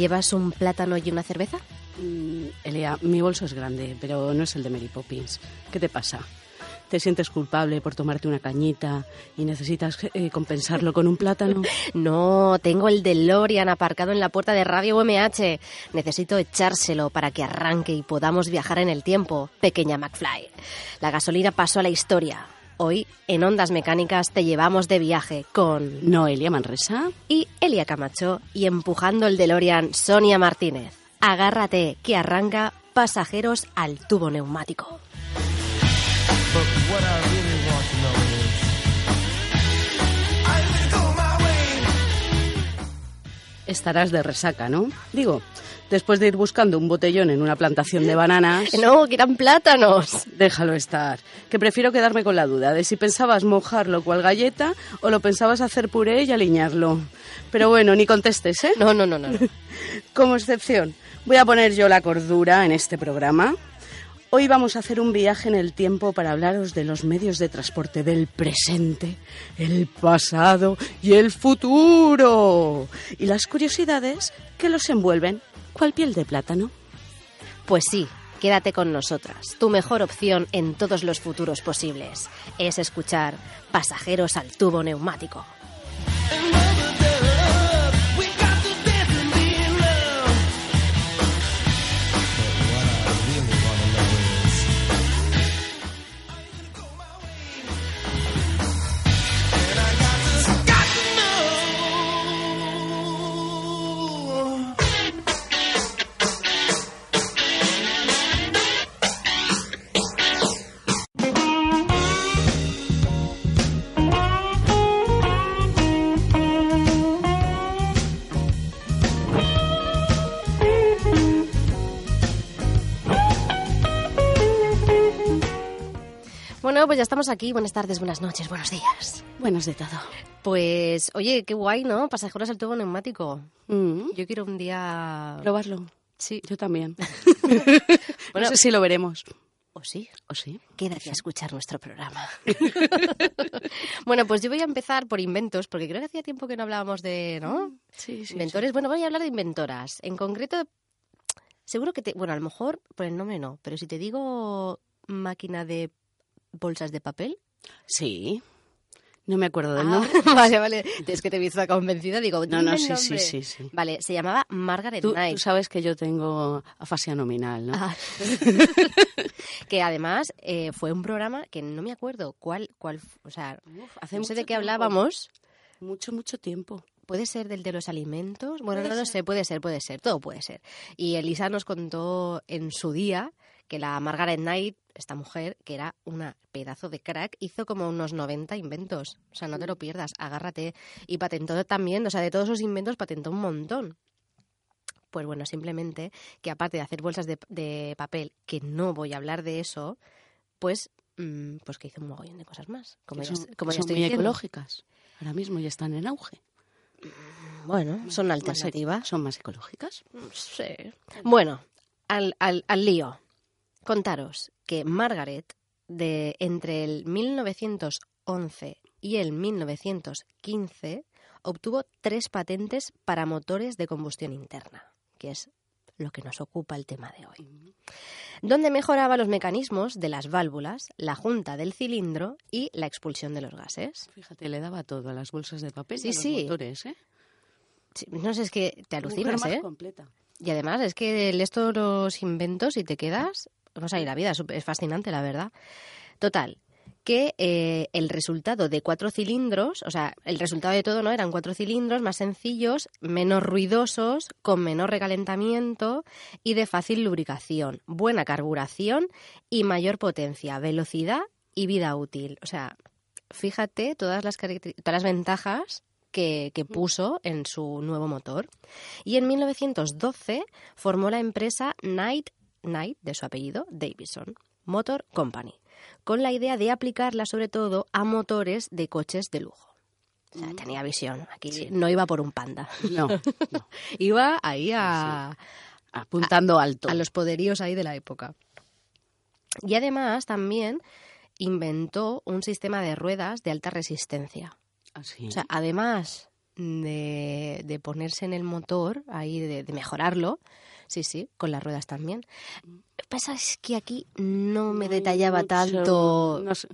¿Llevas un plátano y una cerveza? Mm, Elia, mi bolso es grande, pero no es el de Mary Poppins. ¿Qué te pasa? ¿Te sientes culpable por tomarte una cañita y necesitas eh, compensarlo con un plátano? No, tengo el DeLorean aparcado en la puerta de Radio UMH. Necesito echárselo para que arranque y podamos viajar en el tiempo, pequeña McFly. La gasolina pasó a la historia. Hoy, en Ondas Mecánicas, te llevamos de viaje con Noelia Manresa y Elia Camacho y empujando el DeLorean Sonia Martínez. Agárrate, que arranca pasajeros al tubo neumático. Estarás de resaca, ¿no? Digo, después de ir buscando un botellón en una plantación de bananas... No, que eran plátanos. Déjalo estar, que prefiero quedarme con la duda de si pensabas mojarlo cual galleta o lo pensabas hacer puré y aliñarlo. Pero bueno, ni contestes, ¿eh? No, no, no, no. no. Como excepción, voy a poner yo la cordura en este programa. Hoy vamos a hacer un viaje en el tiempo para hablaros de los medios de transporte del presente, el pasado y el futuro. Y las curiosidades que los envuelven, cual piel de plátano. Pues sí, quédate con nosotras. Tu mejor opción en todos los futuros posibles es escuchar Pasajeros al tubo neumático. Pues ya estamos aquí. Buenas tardes, buenas noches, buenos días. Buenos de todo. Pues, oye, qué guay, ¿no? Pasajeros al tubo neumático. Mm, Yo quiero un día... probarlo. Sí. Yo también. Bueno. no sé si lo veremos. ¿O sí? ¿O sí? Quédate a escuchar nuestro programa. bueno, pues yo voy a empezar por inventos, porque creo que hacía tiempo que no hablábamos de, ¿no? Sí, sí. Inventores. Bueno, voy a hablar de inventoras. En concreto, seguro que te... Bueno, a lo mejor por el nombre no, pero si te digo máquina de bolsas de papel... Sí. No me acuerdo del Ah, nombre. vale, vale. Es que te he visto convencida, digo, No, no, sí, sí, sí, sí. Vale, se llamaba Margaret Tú, Knight. tú sabes que yo tengo afasia nominal, ¿no? Ah. que además eh, fue un programa que no me acuerdo cuál, cuál, o sea, Uf, hace no sé de qué tiempo. hablábamos. Mucho, mucho tiempo. Puede ser del de los alimentos. Bueno, no lo sé, puede ser, puede ser, todo puede ser. Y Elisa nos contó en su día que la Margaret Knight, esta mujer, que era una pedazo de crack, hizo como unos 90 inventos. O sea, no te lo pierdas, agárrate. Y patentó también, o sea, de todos esos inventos patentó un montón. Pues bueno, simplemente que aparte de hacer bolsas de, de papel, que no voy a hablar de eso, pues, mm, pues que hizo un mogollón de cosas más. Como ya, son, como que ya son estoy muy diciendo. ecológicas. Ahora mismo ya están en auge. Bueno, son alternativas. ¿Son más ecológicas? Sí. Bueno, al, al, al lío. Contaros que Margaret, de entre el 1911 y el 1915, obtuvo tres patentes para motores de combustión interna, que es lo que nos ocupa el tema de hoy. Donde mejoraba los mecanismos de las válvulas, la junta del cilindro y la expulsión de los gases. Fíjate, le daba todo a las bolsas de papel Sí, y a los sí. motores, ¿eh? Sí, No sé, es que te Mujer alucinas, más ¿eh? completa. Y además es que lees todos los inventos y te quedas, vas a ir a vida, es fascinante, la verdad. Total, que eh, el resultado de cuatro cilindros, o sea, el resultado de todo no eran cuatro cilindros más sencillos, menos ruidosos, con menor recalentamiento y de fácil lubricación, buena carburación y mayor potencia, velocidad y vida útil. O sea, fíjate todas las, todas las ventajas que, que puso en su nuevo motor. Y en 1912 formó la empresa Knight, Knight de su apellido, Davison Motor Company, con la idea de aplicarla sobre todo a motores de coches de lujo. O sea, tenía visión. Aquí no iba por un panda. No, no. Iba ahí a, Apuntando alto. a los poderíos ahí de la época. Y además también inventó un sistema de ruedas de alta resistencia. Así. O sea, además de, de ponerse en el motor, ahí de, de mejorarlo. Sí, sí, con las ruedas también. Lo que pasa es que aquí no me hay detallaba tanto no sé.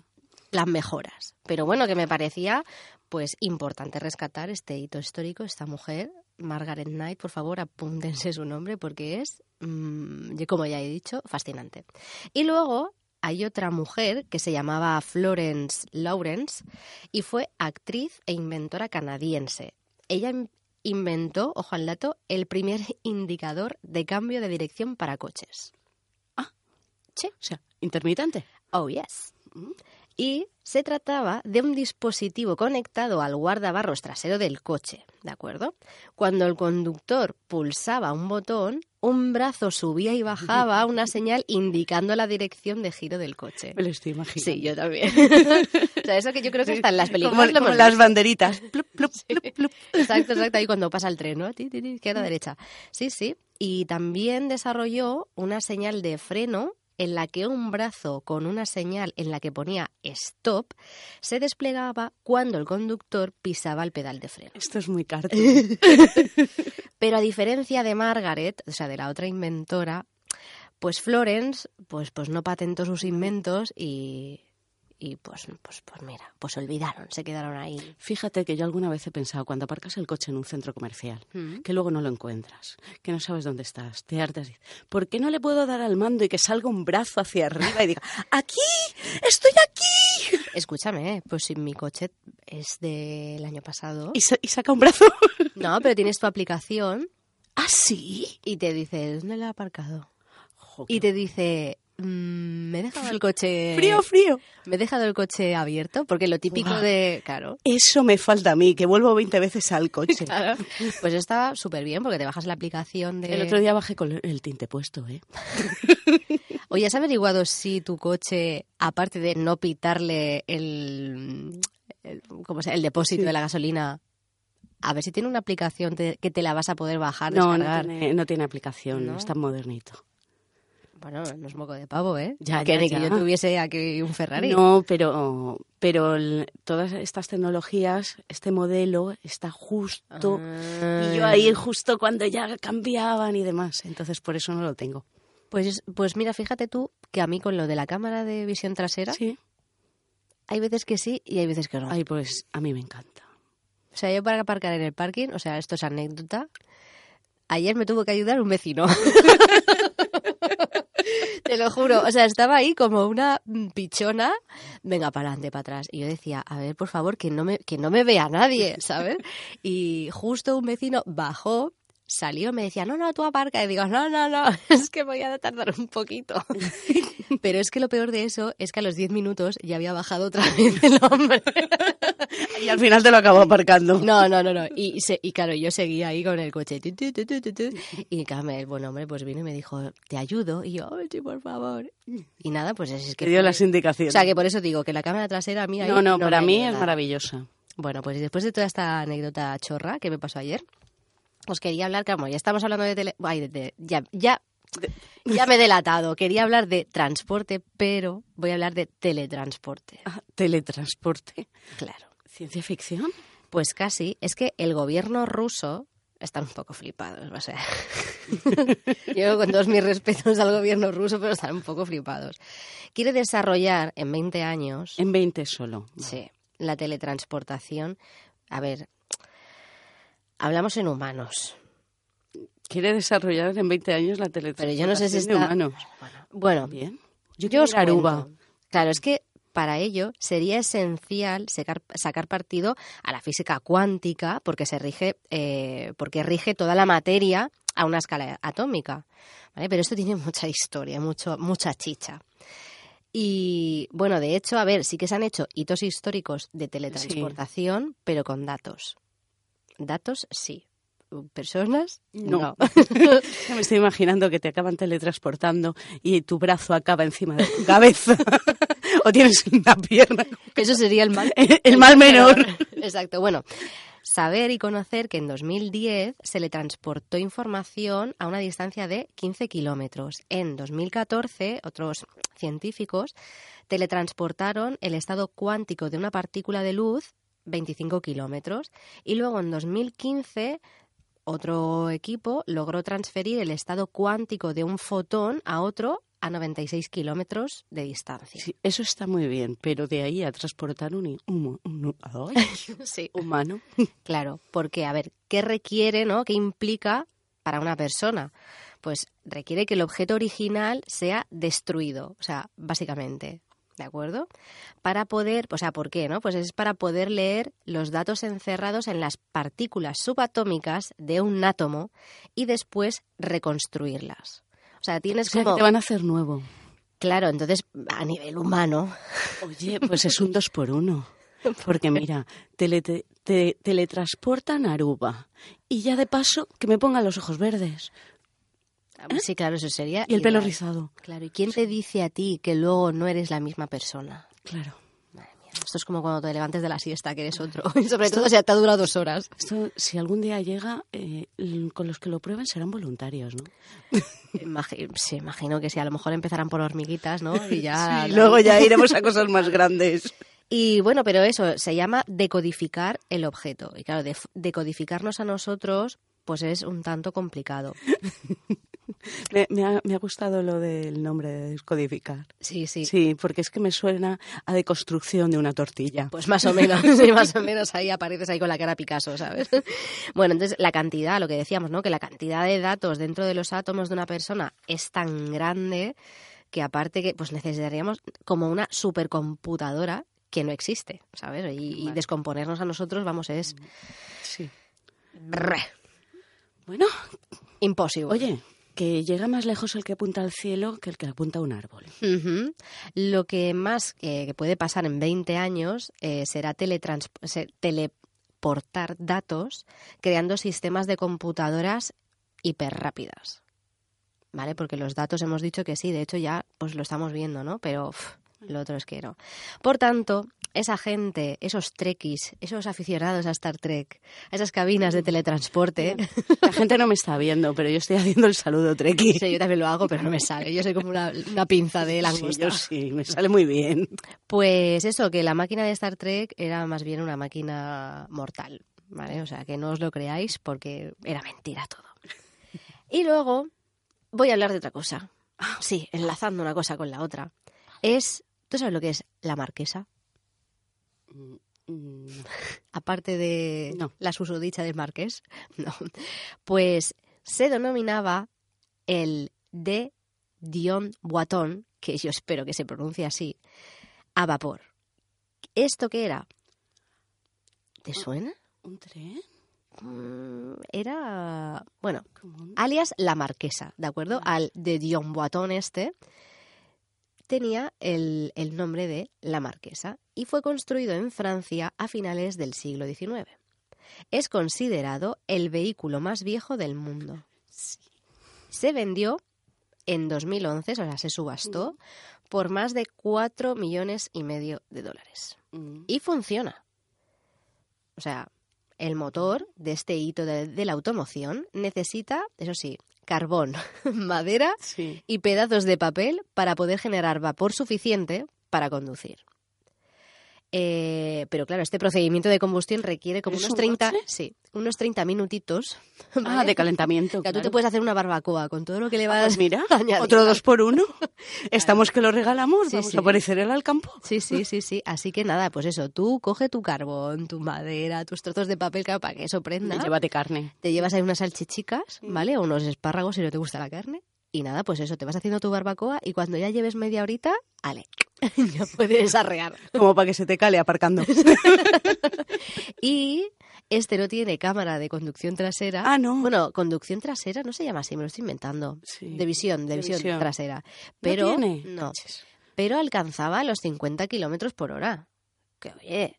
las mejoras. Pero bueno, que me parecía pues importante rescatar este hito histórico, esta mujer, Margaret Knight, por favor, apúntense su nombre porque es, mm, como ya he dicho, fascinante. Y luego hay otra mujer que se llamaba Florence Lawrence y fue actriz e inventora canadiense. Ella inventó, ojo al dato, el primer indicador de cambio de dirección para coches. O sea, intermitente. Oh, yes. Y se trataba de un dispositivo conectado al guardabarros trasero del coche, ¿de acuerdo? Cuando el conductor pulsaba un botón, un brazo subía y bajaba una señal indicando la dirección de giro del coche. Me lo estoy imaginando. Sí, yo también. o sea, eso que yo creo que está en las películas. Como, las banderitas. Plup, plup, plup, plup. Exacto, exacto. Ahí cuando pasa el tren, ¿no? Izquierda, derecha. Sí, sí. Y también desarrolló una señal de freno en la que un brazo con una señal en la que ponía stop se desplegaba cuando el conductor pisaba el pedal de freno. Esto es muy carta. Pero a diferencia de Margaret, o sea, de la otra inventora, pues Florence, pues, pues no patentó sus inventos y, y pues, pues, pues mira, pues olvidaron, se quedaron ahí. Fíjate que yo alguna vez he pensado, cuando aparcas el coche en un centro comercial, Mm. que luego no lo encuentras, que no sabes dónde estás, te hartas. ¿Por qué no le puedo dar al mando y que salga un brazo hacia arriba y diga, aquí, estoy aquí? Escúchame, pues si mi coche es del año pasado. Y, sa- y saca un brazo. No, pero tienes tu aplicación ¿Ah, sí? y te dice, ¿dónde lo he aparcado? Y te dice, mm, me he dejado el coche... Frío, frío. Me he dejado el coche abierto, porque lo típico de... Claro. Eso me falta a mí, que vuelvo 20 veces al coche. Claro. Pues está súper bien, porque te bajas la aplicación de... El otro día bajé con el tinte puesto, ¿eh? Oye, ¿has averiguado si tu coche, aparte de no pitarle el, el, ¿cómo se el depósito Sí. de la gasolina, a ver si tiene una aplicación te- que te la vas a poder bajar, No, no descargar? tiene, no tiene aplicación, ¿No? es tan modernito. Bueno, no es moco de pavo, ¿eh? Ya, que ya, ni ya. que yo tuviese aquí un Ferrari. No, pero, pero el- todas estas tecnologías, este modelo está justo. Ah. Y yo ahí justo cuando ya cambiaban y demás. Entonces por eso no lo tengo. Pues, pues mira, fíjate tú que a mí con lo de la cámara de visión trasera, Sí. hay veces que sí y hay veces que no. Ay, pues a mí me encanta. O sea, yo para aparcar en el parking, o sea, esto es anécdota, ayer me tuvo que ayudar un vecino. Te lo juro, o sea, estaba ahí como una pichona, venga, para adelante, para atrás. Y yo decía, a ver, por favor, que no me, que no me vea nadie, ¿sabes? Y justo un vecino bajó, salió, me decía, no, no, tú aparca. Y digo, no, no, no, es que voy a tardar un poquito. Pero es que lo peor de eso es que a los 10 minutos ya había bajado otra vez el hombre. Y al final te lo acabo aparcando. No, no, no, no. Y, se- y claro, yo seguía ahí con el coche. tu, tu, tu. Y claro, el buen hombre pues vino y me dijo, te ayudo. Y yo, "Ay, sí, por favor. Y nada, pues es que... Te dio fue- las O indicaciones. sea, que por eso digo que la cámara trasera a mí ahí no, no, me para mí es nada. maravillosa. Bueno, pues después de toda esta anécdota chorra que me pasó ayer, os quería hablar, como ya estamos hablando de tele... Ay, de- de- ya, ya, ya me he delatado. Quería hablar de transporte, pero voy a hablar de teletransporte. Ah, teletransporte. Claro. ¿Ciencia ficción? Pues casi. Es que el gobierno ruso están un poco flipados. O sea, yo con todos mis respetos al gobierno ruso, pero están un poco flipados. Quiere desarrollar en 20 años, En 20 solo. sí, la teletransportación. A ver, hablamos en humanos. Quiere desarrollar en 20 años la Pero teletransportación yo no sé si de está... humanos. Bueno, Bien. yo, quiero os ir a Aruba. cuento. Claro, es que para ello sería esencial sacar, sacar partido a la física cuántica porque se rige, eh, porque rige toda la materia a una escala atómica. ¿vale? Pero esto tiene mucha historia, mucho, mucha chicha. Y bueno, de hecho, a ver, sí que se han hecho hitos históricos de teletransportación, pero con datos. Datos, sí. Personas, No. no. Me estoy imaginando que te acaban teletransportando y tu brazo acaba encima de tu cabeza. o tienes una pierna. Eso sería el mal. El mal menor. Exacto. Bueno, saber y conocer que en 2010 se le transportó información a una distancia de 15 kilómetros. En 2014, otros científicos teletransportaron el estado cuántico de una partícula de luz 25 kilómetros. Y luego en 2015 otro equipo logró transferir el estado cuántico de un fotón a otro a 96 kilómetros de distancia. Sí, eso está muy bien, pero de ahí a transportar un, Sí. humano. Claro, porque, a ver, ¿qué requiere, no? ¿Qué implica para una persona? Pues requiere que el objeto original sea destruido, o sea, básicamente, ¿de acuerdo? Para poder, o sea, ¿por qué, no? Pues es para poder leer los datos encerrados en las partículas subatómicas de un átomo y después reconstruirlas. O sea, tienes O sea, que como... te van a hacer nuevo. Claro, entonces, a nivel humano, Oye, pues es un dos por uno. Porque mira, tele- te, te- teletransportan a Aruba. Y ya de paso, que me pongan los ojos verdes. Sí, claro, eso sería... Y el pelo rizado. Claro, ¿y quién te dice a ti que luego no eres la misma persona? Claro. Madre mía, esto es como cuando te levantes de la siesta, que eres otro. Y sobre todo si te ha durado dos horas. Esto, si algún día llega, eh, con los que lo prueben serán voluntarios, ¿no? Imagi- sí, imagino que sí, a lo mejor empezarán por hormiguitas, ¿no? Y ya... Sí, luego ya iremos a cosas más grandes. Y bueno, pero eso se llama decodificar el objeto. Y claro, decodificarnos a nosotros, pues es un tanto complicado. Me, me ha, me ha gustado lo del nombre de descodificar. Sí, sí. Sí, porque es que me suena a deconstrucción de una tortilla. Pues más o menos, sí, más o menos ahí apareces ahí con la cara Picasso, ¿sabes? Bueno, entonces la cantidad, lo que decíamos, ¿no? Que la cantidad de datos dentro de los átomos de una persona es tan grande que aparte que pues necesitaríamos como una supercomputadora que no existe, ¿sabes? Y, descomponernos a nosotros, vamos, es Sí. brr, Bueno, imposible. oye, que llega más lejos el que apunta al cielo que el que apunta a un árbol. Lo que más eh, que puede pasar en 20 años eh, será teleportar datos creando sistemas de computadoras hiperrápidas. ¿Vale? Porque los datos hemos dicho que sí, de hecho ya pues lo estamos viendo, ¿no? Pero lo otro es que no. Por tanto, esa gente, esos trekkies, esos aficionados a Star Trek, a esas cabinas de teletransporte, La gente no me está viendo, pero yo estoy haciendo el saludo treki. sí, yo también lo hago, pero no me sale. Yo soy como una, una pinza de Sí, langosta. yo sí, me sale muy bien. Pues eso, que la máquina de Star Trek era más bien una máquina mortal, ¿vale? O sea, que no os lo creáis porque era mentira todo. Y luego voy a hablar de otra cosa. Sí, enlazando una cosa con la otra. Es, ¿tú sabes lo que es la marquesa? Mm, Aparte de No. la susodicha del marqués. No. Pues se denominaba el de Dion Boiton, que yo espero que se pronuncie así, a vapor. ¿Esto qué era? ¿Te suena? ¿Un tren? Mm, Era, bueno, alias la marquesa, ¿de acuerdo? Al de Dion Boiton este tenía el, el nombre de la marquesa y fue construido en Francia a finales del siglo XIX. Es considerado el vehículo más viejo del mundo. Se vendió en 2011, o sea, se subastó por más de 4 millones y medio de dólares. Mm. Y funciona. O sea, el motor de este hito de, de la automoción necesita, eso sí, carbón, madera Sí. y pedazos de papel para poder generar vapor suficiente para conducir. Eh, pero claro, este procedimiento de combustión requiere como ¿Es unos un 30, coche? sí, unos 30 minutitos. Ah, de calentamiento. O sea, tú te claro. puedes hacer una barbacoa con todo lo que le Ah, vas pues mira, añadiendo. otro dos por uno. Estamos que lo regalamos. Sí, Vamos sí. a aparecer él al campo. Sí, sí, sí, sí. Así que nada, pues eso, tú coge tu carbón, tu madera, tus trozos de papel claro, para que eso prenda. Y llévate carne. te llevas ahí unas salchichicas, ¿vale? O unos espárragos si no te gusta la carne. Y nada, pues eso, te vas haciendo tu barbacoa y cuando ya lleves media horita, ale, ya puedes arrear. Como para que se te cale aparcando. Y este no tiene cámara de conducción trasera. Ah, no. Bueno, conducción trasera no se llama así, me lo estoy inventando. Sí. De visión, de, De visión, visión. trasera. Pero tiene? no, pero alcanzaba los 50 kilómetros por hora. Que oye,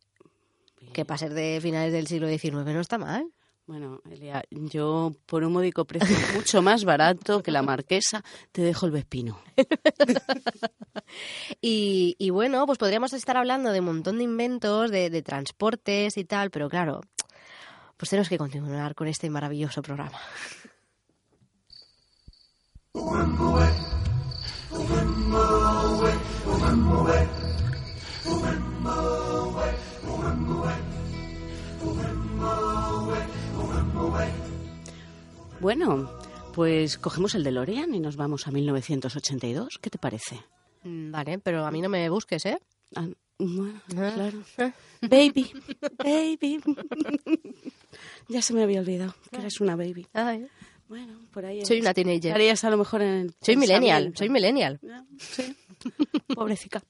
que para ser de finales del siglo XIX no está mal. Bueno, Elia, yo por un módico precio mucho más barato que la marquesa te dejo el vespino. Y, y bueno, pues podríamos estar hablando de un montón de inventos, de, de transportes y tal, pero claro, pues tenemos que continuar con este maravilloso programa. Bueno, pues cogemos el DeLorean y nos vamos a 1982. ¿Qué te parece? Mm, Vale, pero a mí no me busques, ¿eh? Ah, bueno, Ah. claro. Baby, baby. ya se me había olvidado que eres una baby. Ay, Bueno, por ahí. soy una teenager. Estarías a lo mejor en el Soy millennial, soy millennial. Sí. Pobrecita.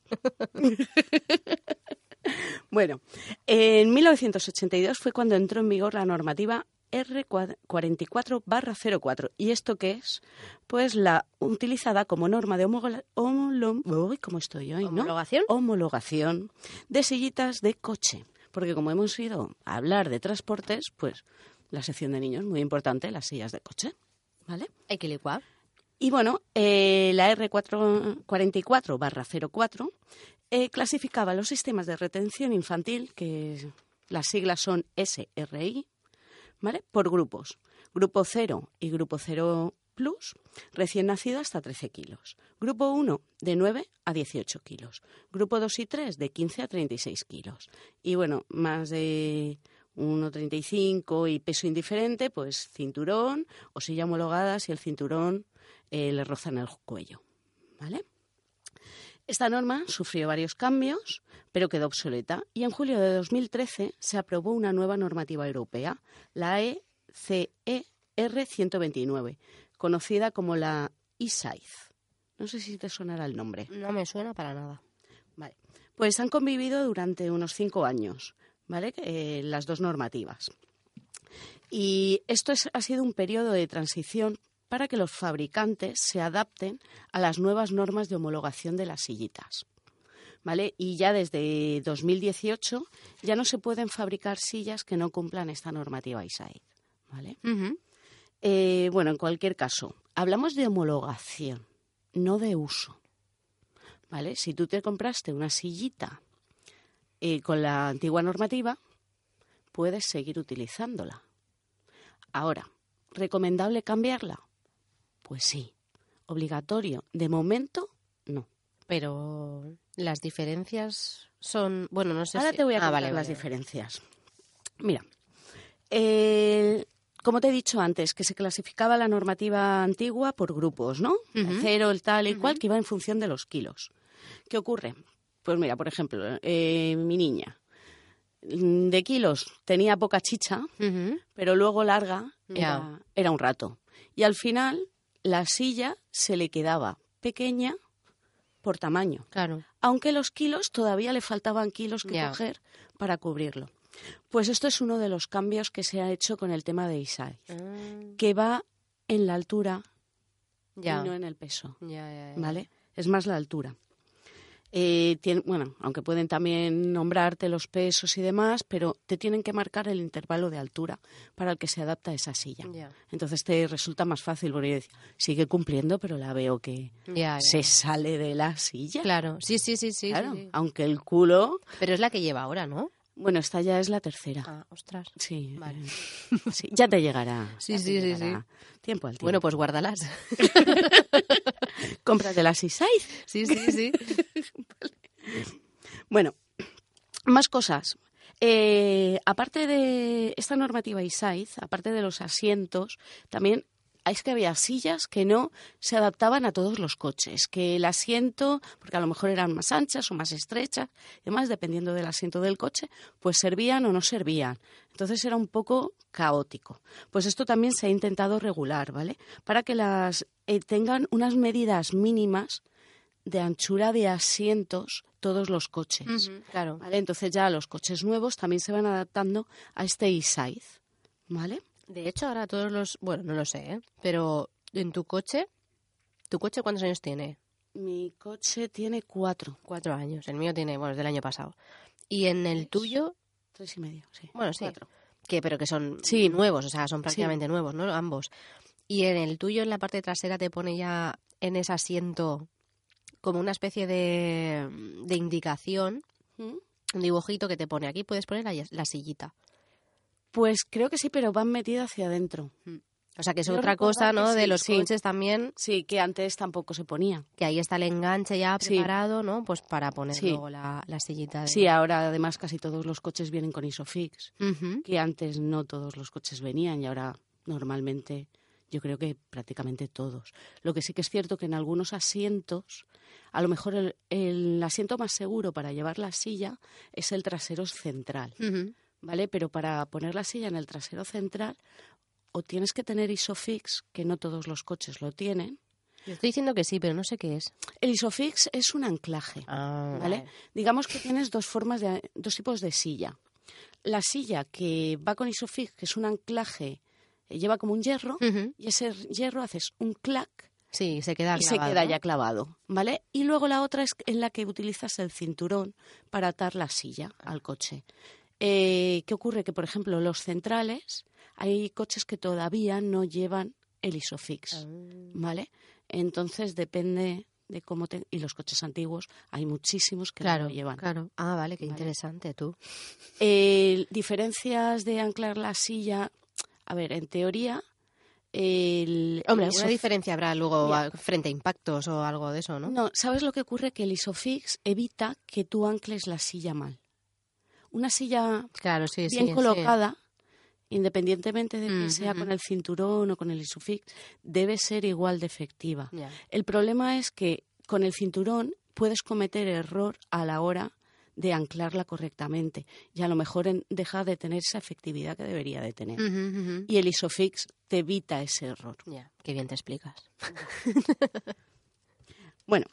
bueno, en 1982 fue cuando entró en vigor la normativa R44-04. ¿Y esto qué es? Pues la utilizada como norma de homogola- homolo- uy, ¿cómo estoy hoy, no? ¿Homologación? Homologación de sillitas de coche. Porque como hemos ido a hablar de transportes, pues la sección de niños, muy importante, las sillas de coche. ¿Vale? Hay que licuar. Y bueno, eh, la R44-04 eh, clasificaba los sistemas de retención infantil, que las siglas son SRI, ¿vale? Por grupos. Grupo 0 y grupo 0 plus, recién nacido hasta 13 kilos. Grupo 1 de 9 a 18 kilos. Grupo 2 y 3 de 15 a 36 kilos. Y bueno, más de 1,35 y peso indiferente, pues cinturón o silla homologada si el cinturón eh, le roza en el cuello. ¿Vale? Esta norma sufrió varios cambios, pero quedó obsoleta y en julio de 2013 se aprobó una nueva normativa europea, la E ECER 129, conocida como la ISAIZ. No sé si te sonará el nombre. No me suena para nada. Vale. Pues han convivido durante unos cinco años, ¿vale? Eh, las dos normativas. Y esto es- ha sido un periodo de transición para que los fabricantes se adapten a las nuevas normas de homologación de las sillitas. ¿Vale? Y ya desde 2018 ya no se pueden fabricar sillas que no cumplan esta normativa ISAID. ¿Vale? Eh, bueno, en cualquier caso, hablamos de homologación, no de uso. ¿Vale? Si tú te compraste una sillita eh, con la antigua normativa, puedes seguir utilizándola. Ahora, ¿recomendable cambiarla? Pues sí. ¿Obligatorio? De momento, no. Pero las diferencias son. Bueno, no sé Ahora si- te voy a Ah, contar vale, las vale. diferencias. Mira, como te he dicho antes, que se clasificaba la normativa antigua por grupos, ¿no? El cero, el tal y cual, que iba en función de los kilos. ¿Qué ocurre? Pues mira, por ejemplo, eh, mi niña mm, de kilos tenía poca chicha, pero luego larga era, era un rato. Y al final la silla se le quedaba pequeña por tamaño Claro. aunque los kilos todavía le faltaban kilos que coger para cubrirlo. Pues esto es uno de los cambios que se ha hecho con el tema de ISAI, Ah, que va en la altura ya. y no en el peso. ¿vale? Es más la altura. Eh, tien- bueno, aunque pueden también nombrarte los pesos y demás, pero te tienen que marcar el intervalo de altura para el que se adapta esa silla. Entonces te resulta más fácil porque sigue cumpliendo, pero la veo que se sale de la silla. Claro, sí, sí, sí, sí. Claro, sí, sí. aunque el culo Pero es la que lleva ahora, ¿no? Bueno, esta ya es la tercera. Ah, ostras. Sí, Vale. sí, ya te llegará. Sí, ya sí, sí, llegará. Tiempo al tiempo. Bueno, pues guárdalas. cómprate las Isaiz. sí, sí, sí. Bueno, más cosas. Eh, aparte de esta normativa ISAIZ, aparte de los asientos, también es que había sillas que no se adaptaban a todos los coches, que el asiento, porque a lo mejor eran más anchas o más estrechas, y demás, dependiendo del asiento del coche, pues servían o no servían. Entonces era un poco caótico. Pues esto también se ha intentado regular, ¿vale? Para que las eh, tengan unas medidas mínimas de anchura de asientos todos los coches. Claro. ¿Vale? Entonces ya los coches nuevos también se van adaptando a este e-size. ¿Vale? De hecho, ahora todos los... Bueno, no lo sé, ¿eh? Pero en tu coche... ¿Tu coche cuántos años tiene? Mi coche tiene cuatro. Cuatro años. El mío tiene... Bueno, es del año pasado. Y en el tuyo... Tres y medio, sí. Bueno, sí. Cuatro. Que, pero que son Sí. nuevos, o sea, son prácticamente nuevos, ¿no? Ambos. Y en el tuyo, en la parte trasera, te pone ya en ese asiento como una especie de, de indicación, ¿Mm? un dibujito que te pone aquí, puedes poner la, la sillita. Pues creo que sí, pero van metidas hacia adentro. O sea, que es Yo otra cosa, ¿no? sí, de los sí. coches también, Sí, que antes tampoco se ponía. que ahí está el enganche ya Sí. preparado, ¿no? Pues para poner Sí. luego la, la sillita. de- Sí, ahora además casi todos los coches vienen con Isofix, que antes no todos los coches venían y ahora normalmente Yo creo que prácticamente todos. Lo que sí que es cierto que en algunos asientos, a lo mejor el, el asiento más seguro para llevar la silla es el trasero central. ¿Vale? Pero para poner la silla en el trasero central o tienes que tener Isofix, que no todos los coches lo tienen. Yo estoy diciendo que sí, pero no sé qué es. El Isofix es un anclaje. Ah, ¿vale? Digamos que tienes dos formas de dos tipos de silla. La silla que va con Isofix, que es un anclaje, eh, lleva como un hierro y ese hierro haces un clac Sí, se queda y se queda ya clavado, ¿vale? Y luego la otra es en la que utilizas el cinturón para atar la silla al coche. Eh, ¿Qué ocurre? Que, por ejemplo, los centrales, hay coches que todavía no llevan el Isofix, Ah. ¿vale? Entonces depende de cómo te... Y los coches antiguos, hay muchísimos que no lo llevan. claro. Ah, vale, qué Vale. interesante tú. Eh, diferencias de anclar la silla. A ver, en teoría, el. Hombre, el alguna isof- diferencia habrá luego frente a impactos o algo de eso, ¿no? No, ¿sabes lo que ocurre? Que el Isofix evita que tú ancles la silla mal. Una silla Claro, sí, sí. bien sí. colocada, independientemente de que Mm, sea con el cinturón o con el Isofix, debe ser igual de efectiva. El problema es que con el cinturón puedes cometer error a la hora de anclarla correctamente y a lo mejor en- deja de tener esa efectividad que debería de tener. Y el Isofix te evita ese error. Ya, qué bien te explicas. Bueno,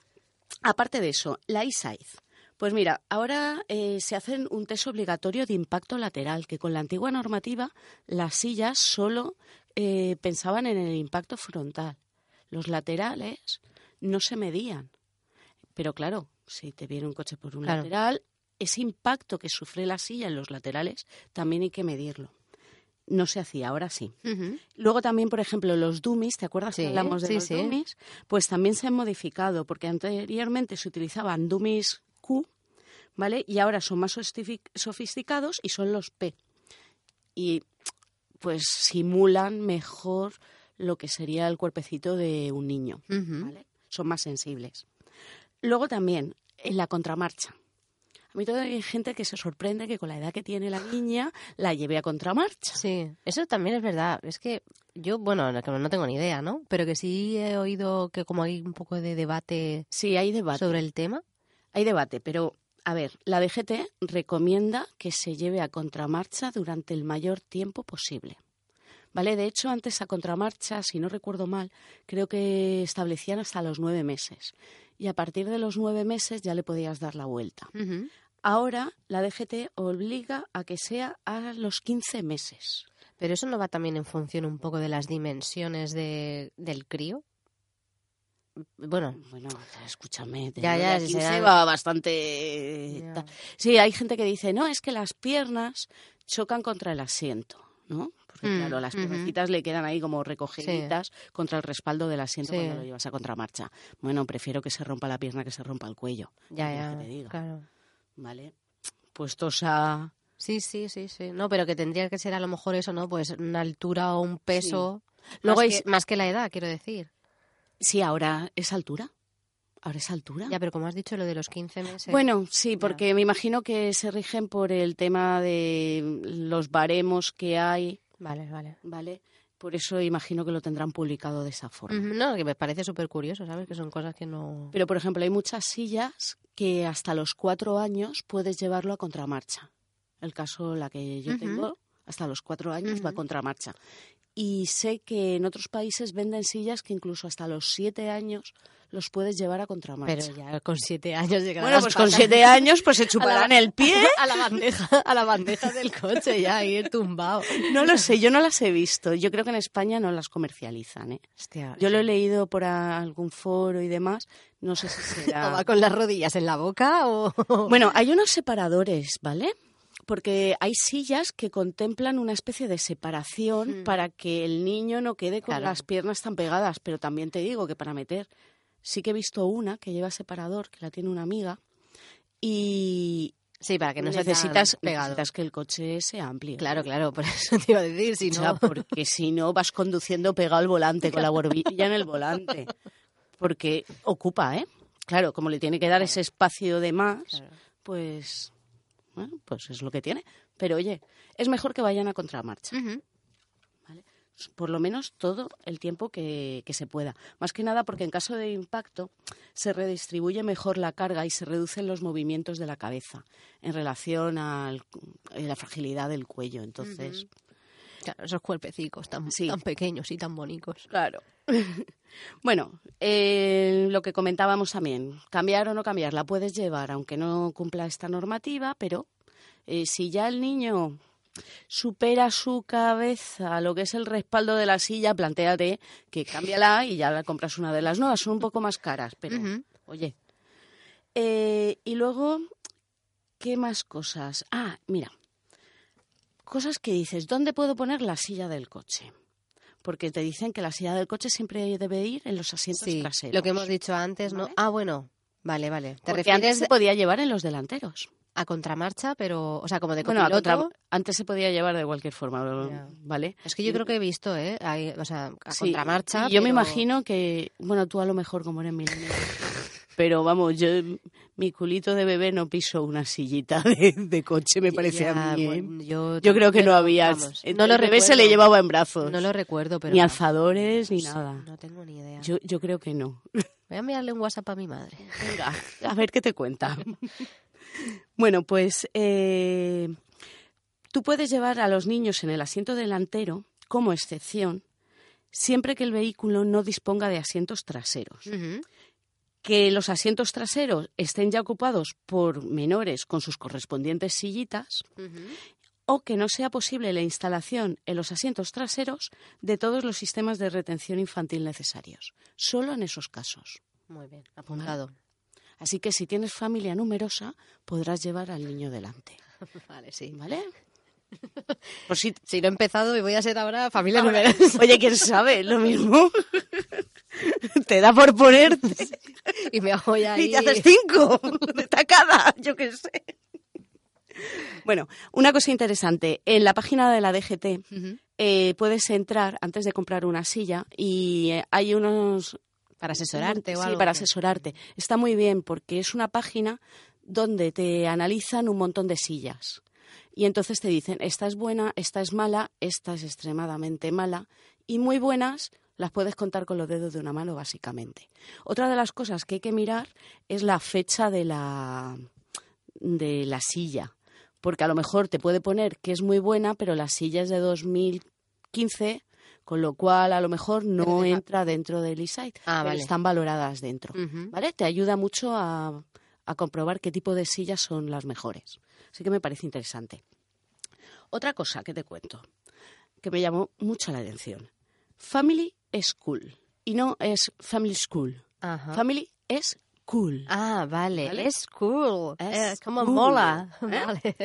aparte de eso, la eSize. Pues mira, ahora eh, se hace un test obligatorio de impacto lateral, que con la antigua normativa las sillas solo eh, pensaban en el impacto frontal. Los laterales no se medían. Pero claro, si te viene un coche por un Claro. lateral, ese impacto que sufre la silla en los laterales también hay que medirlo. No se hacía, ahora sí. Luego también, por ejemplo, los dummies, ¿te acuerdas Sí, que hablamos de sí, los sí. dummies? Pues también se han modificado, porque anteriormente se utilizaban dummies Q, ¿vale? Y ahora son más sofisticados y son los P. Y pues simulan mejor lo que sería el cuerpecito de un niño. ¿vale? Son más sensibles. Luego también, en la contramarcha. A mí todavía hay gente que se sorprende que con la edad que tiene la niña la lleve a contramarcha. Sí, eso también es verdad. Es que yo, bueno, no tengo ni idea, ¿no? Pero que sí he oído que como hay un poco de debate Sí, hay debate. sobre el tema. Hay debate, pero a ver, la DGT recomienda que se lleve a contramarcha durante el mayor tiempo posible. ¿Vale? De hecho, antes a contramarcha, si no recuerdo mal, creo que establecían hasta los nueve meses. Y a partir de los nueve meses ya le podías dar la vuelta. Ahora la DGT obliga a que sea a los 15 meses. Pero eso no va también en función un poco de las dimensiones de, del crío. Bueno, Bueno, escúchame, Ya, ya, a si 15 será- va bastante... Ya. ta- Sí, hay gente que dice, no, es que las piernas chocan contra el asiento, ¿no? Porque Mm, claro, las ujú. piernecitas le quedan ahí como recogiditas contra el respaldo del asiento Sí. cuando lo llevas a contramarcha. Bueno, prefiero que se rompa la pierna que se rompa el cuello. ya, ¿qué quieres ya, que te diga? claro. ¿Vale? Puestos a... Sí, sí, sí, sí. No, pero que tendría que ser a lo mejor eso, ¿no? Pues una altura o un peso. Luego más, hay- que, más que la edad, quiero decir. Sí, ahora es altura. Ahora es altura. Ya, pero como has dicho, lo de los 15 meses. Bueno, sí, porque me imagino que se rigen por el tema de los baremos que hay, Vale, vale. ¿vale? Por eso imagino que lo tendrán publicado de esa forma. No, que me parece súper curioso, ¿sabes? Que son cosas que no... Pero, por ejemplo, hay muchas sillas que hasta los cuatro años puedes llevarlo a contramarcha. El caso, la que yo tengo, hasta los cuatro años va a contramarcha. Y sé que en otros países venden sillas que incluso hasta los siete años los puedes llevar a contramarcha. Pero ya con siete años llegarán bueno, pues con siete años pues se chuparán el pie. a la bandeja, a la bandeja del coche ya ahí tumbado. No lo sé, yo no las he visto. Yo creo que en España no las comercializan. ¿eh? Hostia, Yo lo he leído por algún foro y demás. No sé si ¿O será... va con las rodillas en la boca o...? Bueno, hay unos separadores, ¿vale? Porque hay sillas que contemplan una especie de separación Mm. para que el niño no quede con Claro. las piernas tan pegadas. Pero también te digo que para meter, sí que he visto una que lleva separador, que la tiene una amiga, y Sí, para que no se necesitas, pegado. necesitas que el coche sea amplio. Claro, claro, por eso te iba a decir, si O sea, no... porque si no vas conduciendo pegado al volante, con la borbilla en el volante. Porque ocupa, ¿eh? Claro, como le tiene que dar ese espacio de más, Claro. pues, bueno, pues es lo que tiene. Pero oye, es mejor que vayan a contramarcha. Por lo menos todo el tiempo que, que se pueda. Más que nada porque en caso de impacto se redistribuye mejor la carga y se reducen los movimientos de la cabeza en relación a la fragilidad del cuello. Entonces, Claro, esos cuerpecicos tan, Sí. tan pequeños y tan bonitos. Claro. bueno, eh, lo que comentábamos también, cambiar o no cambiar, la puedes llevar aunque no cumpla esta normativa, pero eh, si ya el niño supera su cabeza lo que es el respaldo de la silla, plantéate que cámbiala y ya la compras una de las nuevas. Son un poco más caras, pero oye. Eh, y luego, ¿qué más cosas? Ah, mira, cosas que dices, ¿dónde puedo poner la silla del coche? Porque te dicen que la silla del coche siempre debe ir en los asientos Sí, traseros. lo que hemos dicho antes, ¿no? ¿Vale? Ah, bueno, vale, vale. Te Porque antes refieres se podía llevar en los delanteros. a contramarcha, pero, o sea, como de Bueno, a copiloto. contra- antes se podía llevar de cualquier forma, Ya. ¿vale? Es que yo creo que he visto, ¿eh? Ahí, o sea, a Sí, contramarcha. yo me imagino que, bueno, tú a lo mejor como eres milenial, pero vamos, yo mi culito de bebé no piso una sillita de, de coche, me parece Ya, a mí. ¿eh? bueno, yo, Yo creo que no había. vamos, el no lo bebé se le llevaba en brazos. No lo recuerdo, pero. ni no. alzadores ni Sí, nada. No tengo ni idea. Yo, yo creo que no. Voy a enviarle un WhatsApp a mi madre. Venga, a ver qué te cuenta. bueno, pues eh, tú puedes llevar a los niños en el asiento delantero como excepción siempre que el vehículo no disponga de asientos traseros. Que los asientos traseros estén ya ocupados por menores con sus correspondientes sillitas o que no sea posible la instalación en los asientos traseros de todos los sistemas de retención infantil necesarios. Solo en esos casos. Muy bien, apuntado. Así que si tienes familia numerosa, podrás llevar al niño delante. Vale, sí. ¿Vale? Por si... Si no he empezado y voy a ser ahora familia numerosa. Oye, quién sabe, lo mismo. te da por ponerte Y me hago ya ahí... y te haces cinco de tacada, yo qué sé. Bueno, una cosa interesante. En la página de la DGT eh, puedes entrar antes de comprar una silla y eh, hay unos Para asesorarte o sí, algo. para que- asesorarte. Está muy bien porque es una página donde te analizan un montón de sillas. Y entonces te dicen, esta es buena, esta es mala, esta es extremadamente mala. Y muy buenas las puedes contar con los dedos de una mano, básicamente. Otra de las cosas que hay que mirar es la fecha de la, de la silla. Porque a lo mejor te puede poner que es muy buena, pero la silla es de 2015, con lo cual a lo mejor no entra dentro del e-site, Ah, pero vale. están valoradas dentro. ¿Vale? Te ayuda mucho a, a comprobar qué tipo de sillas son las mejores. Así que me parece interesante. Otra cosa que te cuento, que me llamó mucho la atención. Family School. Y no es Family School. Ajá. Family es cool. Ah, vale. ¿Vale? Es cool. Es Eh, como cool. mola. ¿Eh? Vale.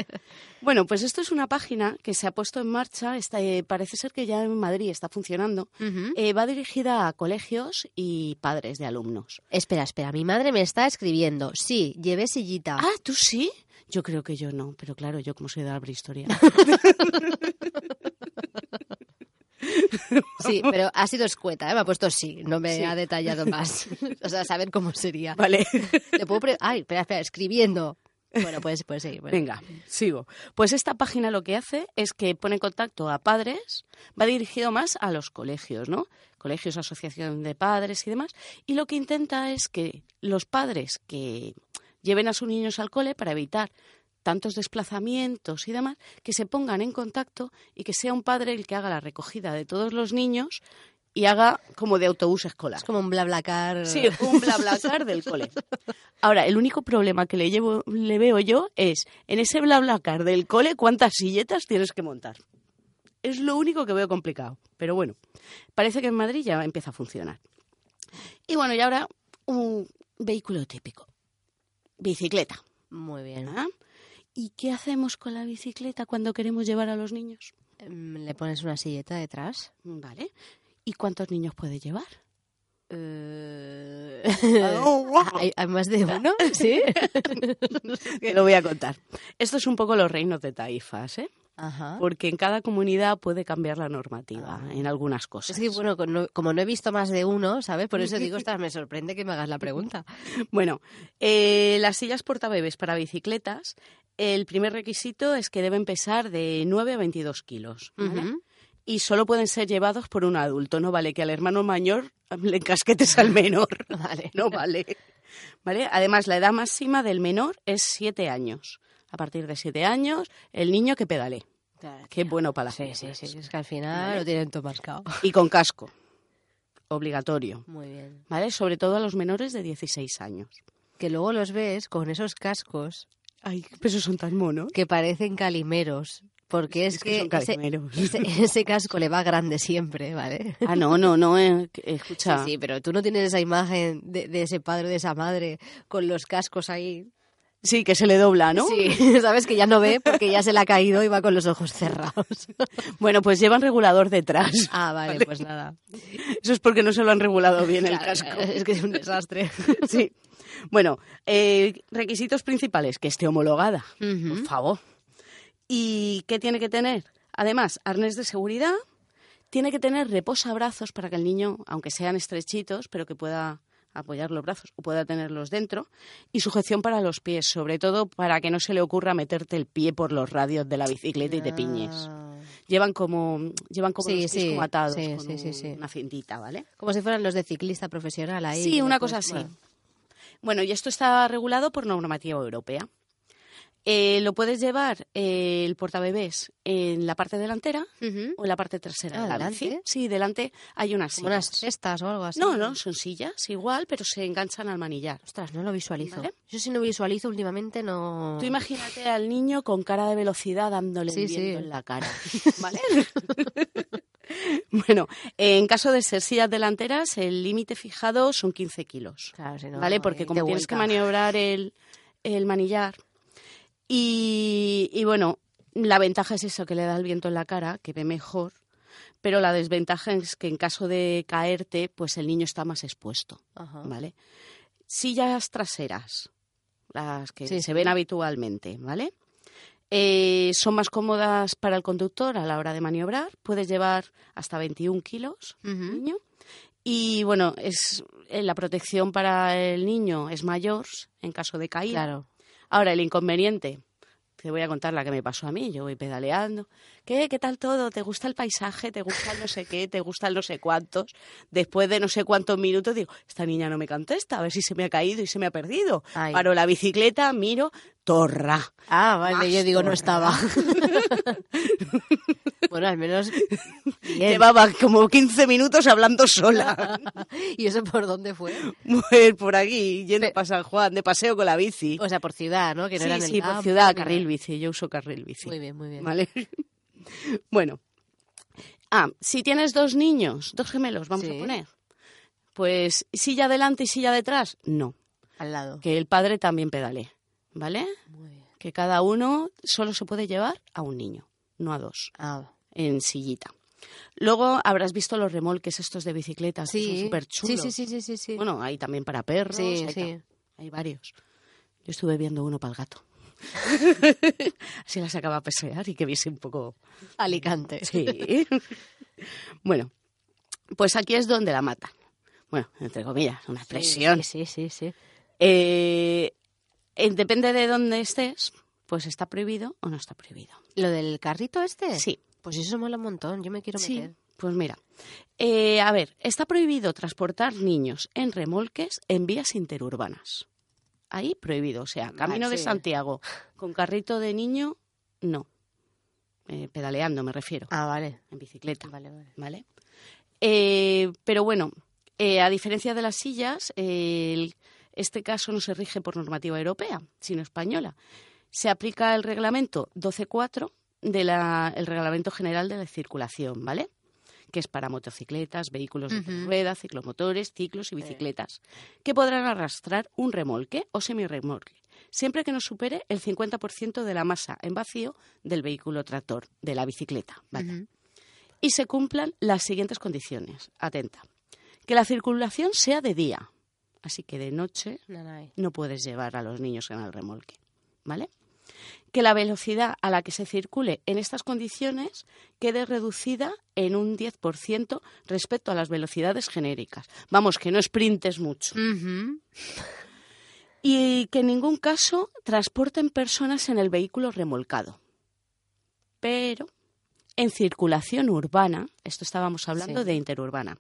Bueno, pues esto es una página que se ha puesto en marcha. Está, eh, parece ser que ya en Madrid está funcionando. Eh, va dirigida a colegios y padres de alumnos. Espera, espera. Mi madre me está escribiendo. Sí, llevé sillita. Ah, ¿tú sí? Yo creo que yo no, pero claro, yo como soy de la prehistoria. Sí, pero ha sido escueta, ¿eh? Me ha puesto sí. No me Sí. ha detallado más. o sea, saber cómo sería. vale. ¿Te puedo pre- Ay, espera, espera. Escribiendo. Bueno, pues, pues sí. bueno. Venga, sigo. Pues esta página lo que hace es que pone en contacto a padres, va dirigido más a los colegios, ¿no? Colegios, asociación de padres y demás. Y lo que intenta es que los padres que lleven a sus niños al cole para evitar tantos desplazamientos y demás, que se pongan en contacto y que sea un padre el que haga la recogida de todos los niños y haga como de autobús escolar. Es como un blablacar. Sí, un blablacar del cole. Ahora, el único problema que le, llevo, le veo yo es, en ese blablacar del cole, ¿cuántas silletas tienes que montar? Es lo único que veo complicado. Pero bueno, parece que en Madrid ya empieza a funcionar. Y bueno, y ahora un vehículo típico. Bicicleta. Muy bien. ¿ah? ¿Y qué hacemos con la bicicleta cuando queremos llevar a los niños? Em, Le pones una silleta detrás. ¿Vale? ¿Y cuántos niños puede llevar? Oh, ¿Hay, hay más de uno? Sí. Lo voy a contar. Esto es un poco los reinos de taifas, ¿eh? Ajá. Porque en cada comunidad puede cambiar la normativa en algunas cosas. Es que, bueno, como no he visto más de uno, ¿sabes? Por eso digo, me sorprende que me hagas la pregunta. Bueno, eh, las sillas portabebés para bicicletas, el primer requisito es que deben pesar de 9 a 22 kilos. ¿vale? Y solo pueden ser llevados por un adulto. No vale que al hermano mayor le encasquetes al menor. Vale. No vale. ¿Vale? Además, la edad máxima del menor es siete años. A partir de siete años, el niño que pedale. Qué bueno para las Sí, sí, sí. Es que al final lo tienen todo mascado. Y con casco. Obligatorio. Muy bien. ¿Vale? Sobre todo a los menores de 16 años. Que luego los ves con esos cascos Ay, pero esos son tan monos. que parecen calimeros. Porque es, Es que que, son ese, calimeros. ese- ese casco le va grande siempre, ¿vale? Ah, no, no, no. eh, que- escucha. Sí, sí, pero tú no tienes esa imagen de, de ese padre o de esa madre con los cascos ahí. Sí, que se le dobla, ¿no? Sí, sabes que ya no ve porque ya se le ha caído y va con los ojos cerrados. Bueno, pues llevan regulador detrás. Ah, vale, pues nada. Eso es porque no se lo han regulado bien el casco. Es que es un desastre. Sí. Bueno, eh, requisitos principales, que esté homologada, por favor. ¿Y qué tiene que tener? Además, arnés de seguridad, tiene que tener reposabrazos para que el niño, aunque sean estrechitos, pero que pueda apoyar los brazos o pueda tenerlos dentro, y sujeción para los pies, sobre todo para que no se le ocurra meterte el pie por los radios de la bicicleta y te piñes. Ah. Llevan como, llevan como Sí, los pies sí, como atados sí, con una cintita, ¿vale? Como si fueran los de ciclista profesional ahí. Sí, una cosa así. bueno. Bueno, y esto está regulado por normativa europea. Eh, lo puedes llevar eh, el portabebés en la parte delantera o en la parte trasera Ah, de la ¿delante? Sí, delante hay unas Como unas sillas. cestas o algo así. No, no, son sillas igual, pero se enganchan al manillar. Ostras, no lo visualizo. Vale. Yo si no visualizo últimamente no... Tú imagínate al niño con cara de velocidad dándole Sí, sí. en la cara. ¿Vale? bueno, en caso de ser sillas delanteras, el límite fijado son 15 kilos. Claro, si no, ¿vale? Porque como tienes que maniobrar el, el manillar. Y, y bueno, la ventaja es eso, que le da el viento en la cara, que ve mejor. Pero la desventaja es que en caso de caerte, pues el niño está más expuesto, Ajá. ¿vale? Sillas traseras, las que Sí, se ven habitualmente, ¿vale? Eh, son más cómodas para el conductor a la hora de maniobrar. Puedes llevar hasta 21 kilos niño. Y bueno, es eh, la protección para el niño es mayor en caso de caída. Claro. Ahora, el inconveniente, te voy a contar la que me pasó a mí. Yo voy pedaleando. ¿Qué? ¿Qué tal todo? ¿Te gusta el paisaje? ¿Te gusta el no sé qué? ¿Te gusta el no sé cuántos? Después de no sé cuántos minutos digo, esta niña no me contesta, a ver si se me ha caído y se me ha perdido. Ay. Paro la bicicleta, miro, Ah, vale, yo digo, no estaba. bueno, al menos bien. Llevaba como 15 minutos hablando sola. ¿Y eso por dónde fue? Pues por aquí, yendo Pe- para San Juan, de paseo con la bici. O sea, por ciudad, ¿no? Que no sí, era en el sí, por ciudad, carril bici. Yo uso carril bici. Muy bien, muy bien. ¿Vale? bueno. Ah, si tienes dos niños, dos gemelos, vamos Sí. a poner. Pues silla adelante y silla detrás, no. Al lado. Que el padre también pedale. ¿Vale? Muy bien. Que cada uno solo se puede llevar a un niño, no a dos, Ah, en sillita. Luego habrás visto los remolques estos de bicicletas, que son sí. súper sí, chulos. sí, sí, sí, sí, sí. Bueno, hay también para perros. sí, sí. hay varios. Yo estuve viendo uno para el gato. Así la sacaba a pasear y que viese un poco... Alicante. Sí. bueno, pues aquí es donde la matan. Bueno, entre comillas, una expresión. Sí, sí, sí, sí. Eh, eh, depende de dónde estés, pues está prohibido o no está prohibido. ¿Lo del carrito este? Sí. Pues eso mola un montón, yo me quiero Sí, meter. pues mira. Eh, a ver, está prohibido transportar niños en remolques en vías interurbanas. Ahí prohibido, o sea, camino de sí. Santiago con carrito de niño, no. Eh, pedaleando me refiero, Ah, vale. en bicicleta, Vale, vale. ¿vale? Eh, pero bueno, eh, a diferencia de las sillas, el- este caso no se rige por normativa europea, sino española. Se aplica el reglamento 12.4 del Reglamento General de la Circulación, ¿vale? Que es para motocicletas, vehículos de ruedas, ciclomotores, ciclos y bicicletas, que podrán arrastrar un remolque o semirremolque, siempre que no supere el 50% de la masa en vacío del vehículo tractor, de la bicicleta. y se cumplan las siguientes condiciones. Atenta. Que la circulación sea de día. Así que de noche no puedes llevar a los niños en el remolque. ¿Vale? Que la velocidad a la que se circule en estas condiciones quede reducida en un 10% respecto a las velocidades genéricas. Vamos, que no sprintes mucho. Y que en ningún caso transporten personas en el vehículo remolcado. Pero en circulación urbana, esto estábamos hablando Sí. de interurbana,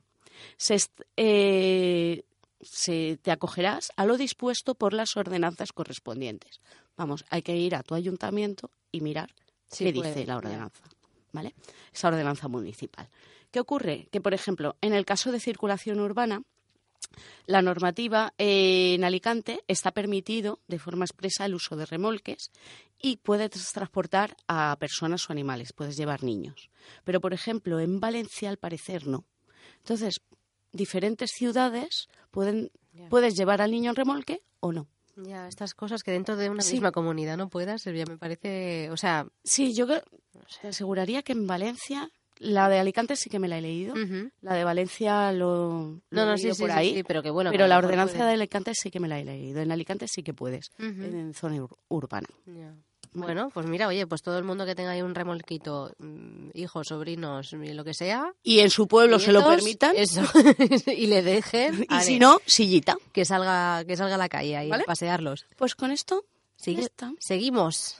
se, eh, se- te acogerás a lo dispuesto por las ordenanzas correspondientes. Vamos, hay que ir a tu ayuntamiento y mirar Sí, qué puede, dice la ordenanza, ¿vale? Esa ordenanza municipal. ¿Qué ocurre? Que, por ejemplo, en el caso de circulación urbana, la normativa eh, en Alicante está permitido de forma expresa el uso de remolques y puedes transportar a personas o animales, puedes llevar niños. Pero, por ejemplo, en Valencia al parecer no. Entonces, diferentes ciudades pueden, puedes llevar al niño en remolque o no. Ya, estas cosas que dentro de una Sí. misma comunidad no puedas, ya me parece, o sea, Sí, yo te aseguraría que en Valencia, la de Alicante sí que me la he leído, la de Valencia lo, lo no, no, sí, leído sí, por sí, ahí. sí, pero que bueno. Pero la ordenanza puede- de Alicante sí que me la he leído. En Alicante sí que puedes, en zona ur- urbana. Bueno, pues mira, oye, pues todo el mundo que tenga ahí un remolquito, mm, hijos, sobrinos, lo que sea. Y en su pueblo se lo permitan. Eso, y le dejen. Y si no, sillita. que salga, que salga a la calle ahí ¿Vale? a pasearlos. Pues con esto está. Seguimos.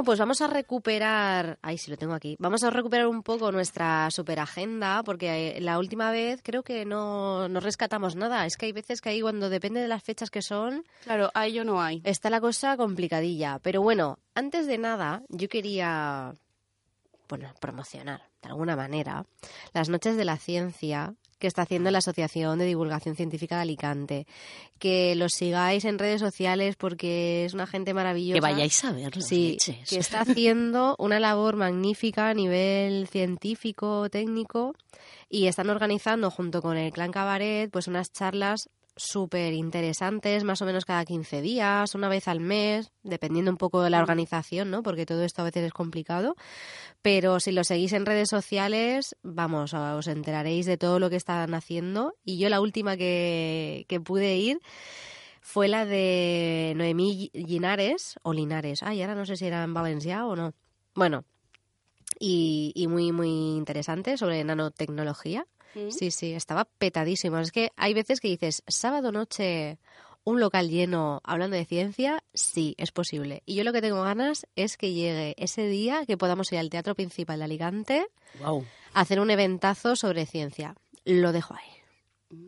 Bueno, pues vamos a recuperar, ay, sí lo tengo aquí, vamos a recuperar un poco nuestra superagenda, porque eh, la última vez creo que no, no rescatamos nada. Es que hay veces que ahí cuando depende de las fechas que son, Claro, ahí yo no hay. está la cosa complicadilla. Pero bueno, antes de nada, yo quería, bueno, promocionar de alguna manera las noches de la ciencia que está haciendo la Asociación de Divulgación Científica de Alicante. Que los sigáis en redes sociales porque es una gente maravillosa. Que vayáis a verlo. Sí, que está haciendo una labor magnífica a nivel científico, técnico, y están organizando junto con el Clan Cabaret pues unas charlas súper interesantes, más o menos cada 15 días, una vez al mes, dependiendo un poco de la organización, ¿no? Porque todo esto a veces es complicado. Pero si lo seguís en redes sociales, vamos, os enteraréis de todo lo que están haciendo. Y yo la última que, que pude ir fue la de Noemí Linares, o Linares, ay, ahora no sé si era en Valencia o no. Bueno, y, y muy, muy interesante sobre nanotecnología. Mm. Sí, sí, estaba petadísimo. Es que hay veces que dices, sábado noche, un local lleno hablando de ciencia, sí, es posible. Y yo lo que tengo ganas es que llegue ese día que podamos ir al Teatro Principal de Alicante Wow. a hacer un eventazo sobre ciencia. Lo dejo ahí.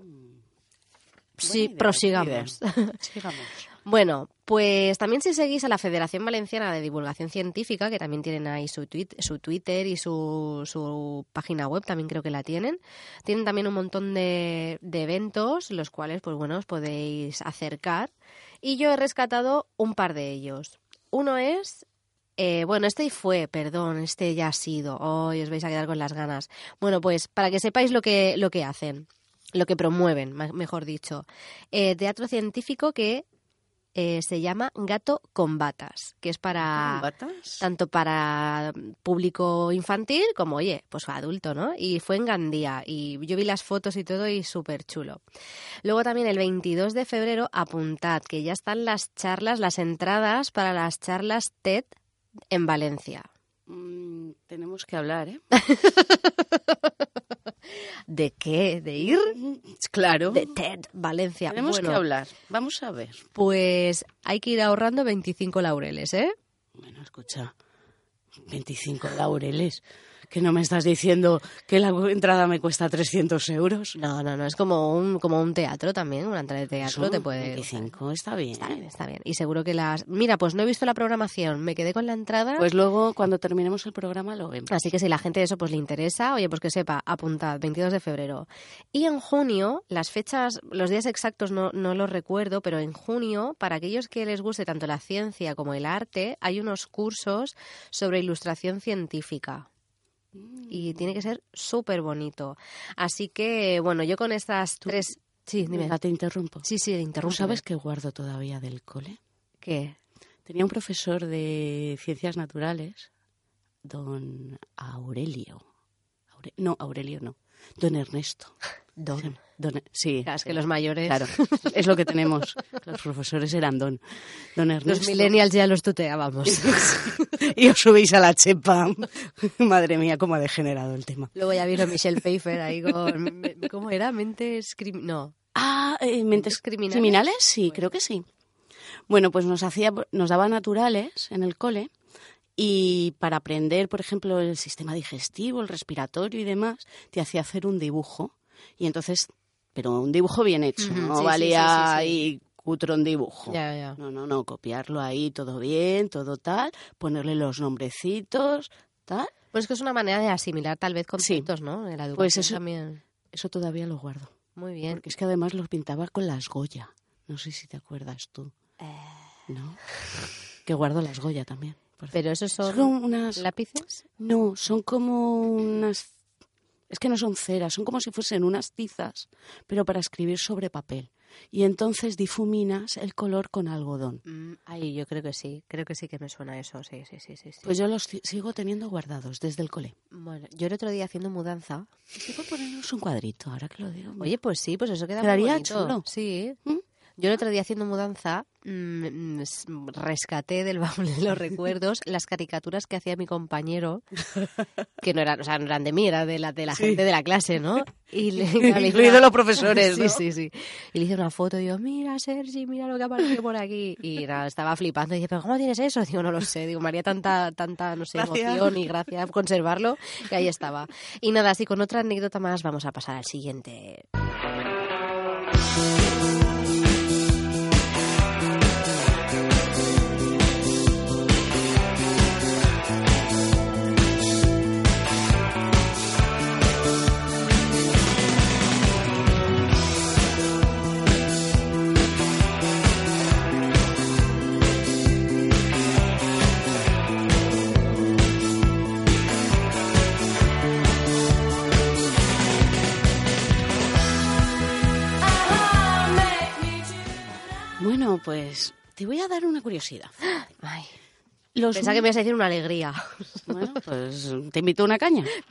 Sí, prosigamos. Sigamos. Bueno, pues también si seguís a la Federación Valenciana de Divulgación Científica, que también tienen ahí su, Twitter y su, su página web, también creo que la tienen, tienen también un montón de, de eventos, los cuales, pues bueno, os podéis acercar. Y yo he rescatado un par de ellos. Uno es, eh, bueno, este fue, perdón, este ya ha sido, hoy os vais a quedar con las ganas. Bueno, pues para que sepáis lo que, lo que hacen, lo que promueven, mejor dicho. Eh, teatro científico que eh, se llama Gato con Batas, que es para ¿Batas? tanto para público infantil como, oye, pues adulto, ¿no? Y fue en Gandía y yo vi las fotos y todo y súper chulo. Luego también el 22 de febrero, apuntad que ya están las charlas, las entradas para las charlas TED en Valencia. Mm, tenemos que hablar, ¿eh? ¿De qué? ¿De ir? Claro. De TED, Valencia. Tenemos bueno, que hablar. Vamos a ver. pues hay que ir ahorrando 25 laureles, ¿eh? Bueno, escucha. 25 laureles. Que no me estás diciendo que la entrada me cuesta 300 euros. No, no, no, es como un, como un teatro también, una entrada de teatro te puede... 25 está bien. Está bien, está bien. Y seguro que las... Mira, pues no he visto la programación, me quedé con la entrada. Pues luego, cuando terminemos el programa, lo vemos. Así que si la gente de eso pues le interesa, oye, pues que sepa, apuntad, 22 de febrero. Y en junio, las fechas, los días exactos no, no los recuerdo, pero en junio, para aquellos que les guste tanto la ciencia como el arte, hay unos cursos sobre ilustración científica. Y tiene que ser súper bonito. Así que, bueno, yo con estas tres... Sí, dime. Venga, te interrumpo. Sí, sí, ¿Tú interrumpo. sabes que guardo todavía del cole? ¿Qué? Tenía un profesor de ciencias naturales, don Aurelio. Aure- no, Aurelio no. Don Ernesto. Don. Don- sí. Claro, es que los mayores, Claro, es lo que tenemos. Los profesores eran don. Don Ernesto. los millennials ya los tuteábamos. y os subís a la chepa. Madre mía, cómo ha degenerado el tema. Luego ya vino Michelle Pfeiffer ahí con... ¿Cómo era? Mentes... crim- No. Ah, eh, mentes criminales? criminales, sí, creo que sí. Bueno, pues nos hacía, nos daba naturales en el cole y para aprender, por ejemplo, el sistema digestivo, el respiratorio y demás, te hacía hacer un dibujo y entonces, pero un dibujo bien hecho, no sí, valía sí, sí, ahí cutrón dibujo. Ya, ya. No, no, no, copiarlo ahí todo bien, todo tal, ponerle los nombrecitos, tal. Pues es que es una manera de asimilar tal vez conceptos, ¿no? En la educación Pues eso- también. Eso todavía lo guardo. Muy bien. Porque es que además los pintaba con las Goya. No sé si te acuerdas tú. Eh. ¿No? Que guardo las Goya también. Pero esos son Son unas... lápices. No, son como unas... Es que no son ceras, son como si fuesen unas tizas, pero para escribir sobre papel. Y entonces difuminas el color con algodón. Mm, Ay, yo creo que sí. Creo que sí que me suena eso. Sí, sí, sí, sí. sí. Pues yo los sigo teniendo guardados desde el cole. Bueno, yo el otro día haciendo mudanza. Y por ponernos un cuadrito, ahora que lo digo. Oye, pues sí, pues eso queda Quedaría muy bonito. chulo. Sí. ¿Mm? Yo el otro día haciendo mudanza mm, mm, rescaté del baúl de los recuerdos las caricaturas que hacía mi compañero, que no eran, o sea, no eran de mí, eran de la, de la Sí. gente de la clase, ¿no? Y le, una- los profesores, ¿no? Sí, sí, sí. Y le hice una foto y digo, mira, Sergi, mira lo que ha aparecido por aquí. Y nada, estaba flipando. Y dice, ¿pero cómo tienes eso? Digo, no lo sé. Digo, María, tanta, tanta, no sé, Gracias. emoción y gracia conservarlo, que ahí estaba. Y nada, así con otra anécdota más vamos a pasar al siguiente. Pues te voy a dar una curiosidad. Ay, Los pensaba que me ibas a decir una alegría. Bueno, pues te invito a una caña.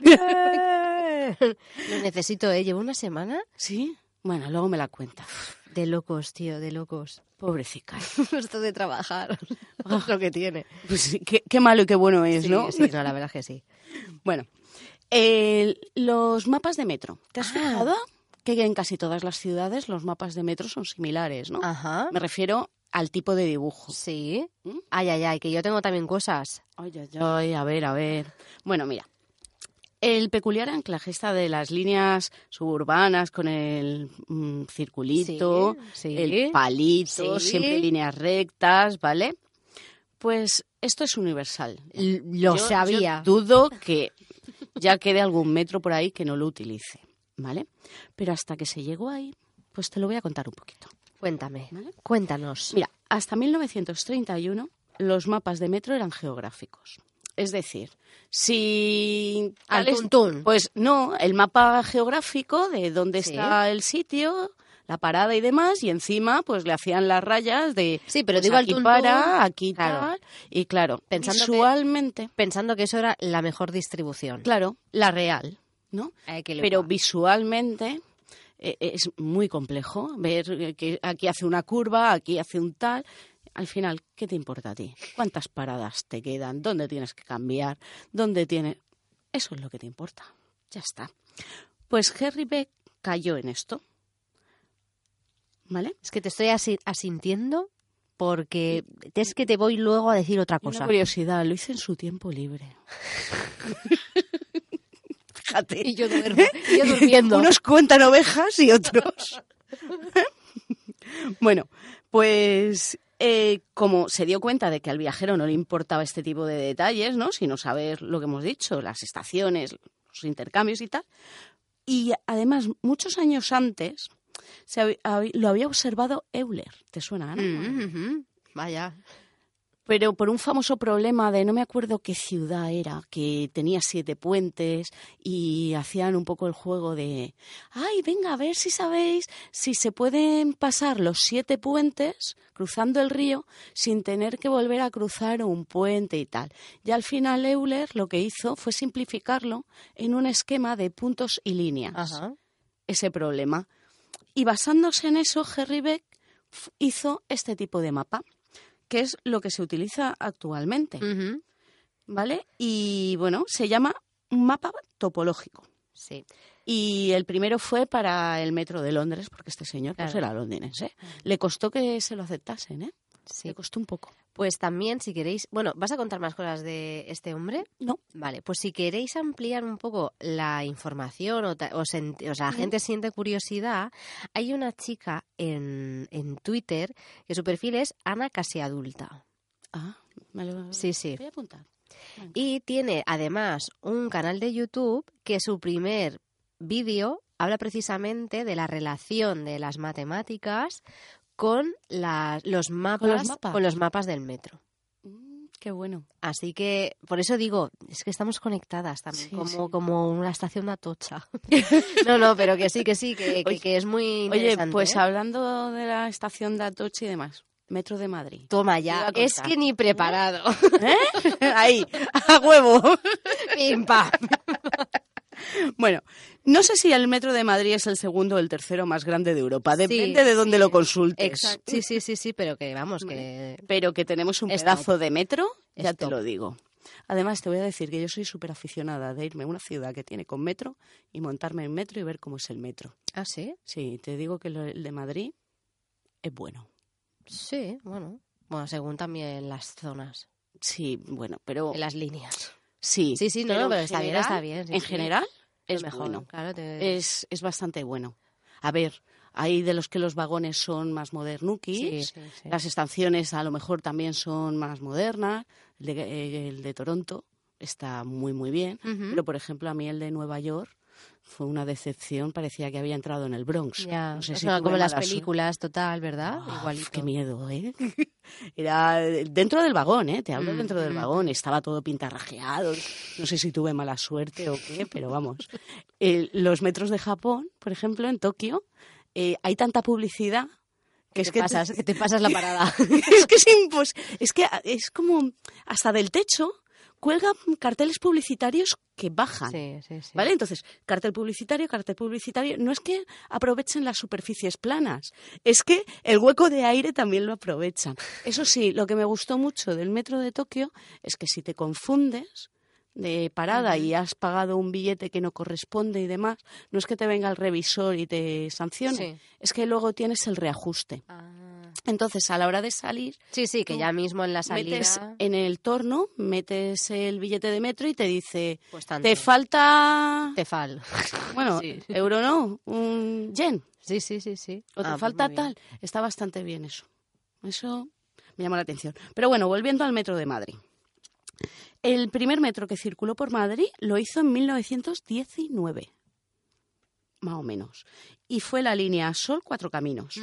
Lo necesito, ¿eh? Llevo una semana ¿Sí? Bueno, luego me la cuenta. de locos, tío, de locos. Pobrecita. Esto de trabajar. es lo que tiene. Pues qué, qué malo y qué bueno es, Sí, ¿no? sí, no, la verdad es que sí. Bueno, los mapas de metro. ¿Te has Ah. fijado que en casi todas las ciudades los mapas de metro son similares, no? Ajá. Me refiero al tipo de dibujo. Sí. ¿Mm? Ay, ay, ay, que yo tengo también cosas. Ay, ay, ay, a ver, a ver. Bueno, mira. El peculiar anclaje está de las líneas suburbanas con el mm, circulito, Sí, sí. el palito, Sí. siempre líneas rectas, ¿vale? Pues esto es universal. L- Lo Yo- sabía. yo dudo que ya quede algún metro por ahí que no lo utilice, ¿vale? Pero hasta que se llegó ahí, pues te lo voy a contar un poquito. Cuéntame. ¿Vale? Cuéntanos. Mira, hasta 1931 los mapas de metro eran geográficos. Es decir, si... Al tuntún. Pues no, el mapa geográfico de dónde Sí. está el sitio, la parada y demás, y encima pues le hacían las rayas de... Sí, pero pues, digo al aquí tuntún, para, aquí claro. tal, y claro, Pensando que- visualmente, Pensando que eso era la mejor distribución. claro, la real, ¿no? Pero visualmente eh, es muy complejo ver que aquí hace una curva, aquí hace un tal. Al final, ¿qué te importa a ti? ¿Cuántas paradas te quedan? ¿Dónde tienes que cambiar? ¿Dónde tiene? Eso es lo que te importa. Ya está. Pues Henry Beck cayó en esto. ¿Vale? Es que te estoy asi- asintiendo porque es que te voy luego a decir otra Una cosa. curiosidad, lo hice en su tiempo libre. Fíjate. Y yo, duermo, y yo durmiendo. Unos cuentan ovejas y otros. bueno, pues eh, como se dio cuenta de que al viajero no le importaba este tipo de detalles, ¿no? Sino saber lo que hemos dicho, las estaciones, los intercambios y tal. Y además, muchos años antes, se hab- hab- lo había observado Euler. ¿Te suena, Ana? Mm. Vaya. Pero por un famoso problema de no me acuerdo qué ciudad era, que tenía siete puentes y hacían un poco el juego de, ay, venga, a ver si sabéis si se pueden pasar los siete puentes cruzando el río sin tener que volver a cruzar un puente y tal. Y al final Euler lo que hizo fue simplificarlo en un esquema de puntos y líneas, Ajá. ese problema. Y basándose en eso, Henry Beck hizo este tipo de mapa, que es lo que se utiliza actualmente. ¿vale? Y bueno, se llama un mapa topológico. Sí. Y el primero fue para el metro de Londres, porque este señor pues Claro. era londinense. Le costó que se lo aceptasen, ¿eh? Sí. Le costó un poco. Pues también, si queréis, bueno, ¿vas a contar más cosas de este hombre? No. Vale, pues si queréis ampliar un poco la información o, o, sent- o sea, la gente siente curiosidad, hay una chica en, en Twitter que su perfil es Ana Casi Adulta. Ah, me lo Sí, sí. voy a apuntar. Y tiene además un canal de YouTube que su primer vídeo habla precisamente de la relación de las matemáticas con la- los mapas, mapas? con los mapas del metro. Mm, qué bueno. Así que por eso digo, es que estamos conectadas también, Sí, como, sí. como una estación de Atocha. no, no, pero que sí, que sí, que, que- Oye, que es muy Oye, interesante. pues ¿eh? hablando de la estación de Atocha y demás, Metro de Madrid. Toma ya, es que ni preparado. ¿Eh? Ahí, a huevo. Pim, pam. Bueno, no sé si el Metro de Madrid es el segundo o el tercero más grande de Europa. Sí, Depende de dónde sí. lo consultes. Exacto. Sí, sí, sí, sí, pero que vamos, que pero que tenemos un pedazo de metro, ya te lo digo. Además, te voy a decir que yo soy súper aficionada de irme a una ciudad que tiene con metro y montarme en metro y ver cómo es el metro. Ah, sí. Sí, te digo que lo- el de Madrid es bueno. Sí, bueno. Bueno, según también las zonas, Sí, bueno, pero en las líneas. Sí. Sí, sí, no, no, pero está bien, está bien, sí, en sí. general es mejor, bueno. Claro, te- Es, es bastante bueno. A ver, hay de los que los vagones son más modernuquis. sí. Las estaciones a lo mejor también son más modernas. El de, eh, el de Toronto está muy, muy bien. Pero, por ejemplo, a mí el de Nueva York fue una decepción. Parecía que había entrado en el Bronx. Ya, No sé si como las películas, total, ¿verdad? Ah, Igualito. qué miedo, ¿eh? Era dentro del vagón, ¿eh? Te hablo Mm, dentro del mm. vagón. Estaba todo pintarrajeado. No sé si tuve mala suerte o qué, pero vamos. Los metros de Japón, por ejemplo, en Tokio, eh, hay tanta publicidad que Que es te que pasas, que te pasas la parada. es que es impos- es que es como hasta del techo cuelgan carteles publicitarios que bajan. sí, sí, sí. ¿Vale? Entonces, cartel publicitario, cartel publicitario. No es que aprovechen las superficies planas, es que el hueco de aire también lo aprovechan. Eso sí, lo que me gustó mucho del metro de Tokio es que si te confundes de parada y has pagado un billete que no corresponde y demás, no es que te venga el revisor y te sancione, Sí. es que luego tienes el reajuste. Ah. Entonces, a la hora de salir, Sí, sí, que ya mismo en la salida. metes en el torno, metes el billete de metro y te dice, Pues tanto. te falta, Tefal. bueno, Sí. euro no, un yen, Sí, sí, sí, sí. o te Ah, pues falta tal. Está bastante bien eso. Eso me llama la atención. Pero bueno, volviendo al metro de Madrid. El primer metro que circuló por Madrid lo hizo en 1919, más o menos. Y fue la línea Sol Cuatro Caminos.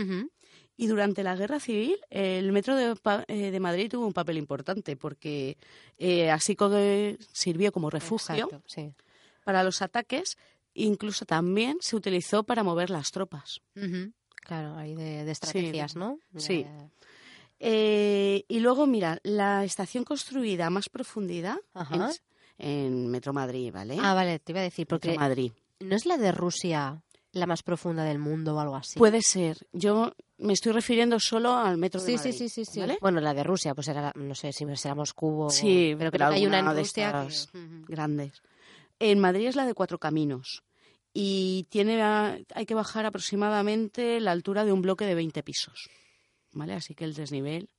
Y durante la Guerra Civil, el Metro de, eh, de Madrid tuvo un papel importante porque eh, así que sirvió como refugio Exacto, sí. para los ataques, incluso también se utilizó para mover las tropas. Claro, ahí de, de estrategias, ¿no? Sí. Eh, y luego, mira, la estación construida a más profundidad es en Metro Madrid, ¿vale? Ah, vale, te iba a decir, Metro porque Madrid. ¿no es la de Rusia la más profunda del mundo o algo así? Puede ser. Yo me estoy refiriendo solo al Metro de Sí, Madrid. sí, sí, sí, sí. ¿vale? Bueno, la de Rusia, pues era, no sé si será Moscú o... Sí, pero creo que hay una en de Rusia que... Grandes. En Madrid es la de cuatro caminos y tiene a- hay que bajar aproximadamente la altura de un bloque de 20 pisos. ¿Vale? Así que el desnivel,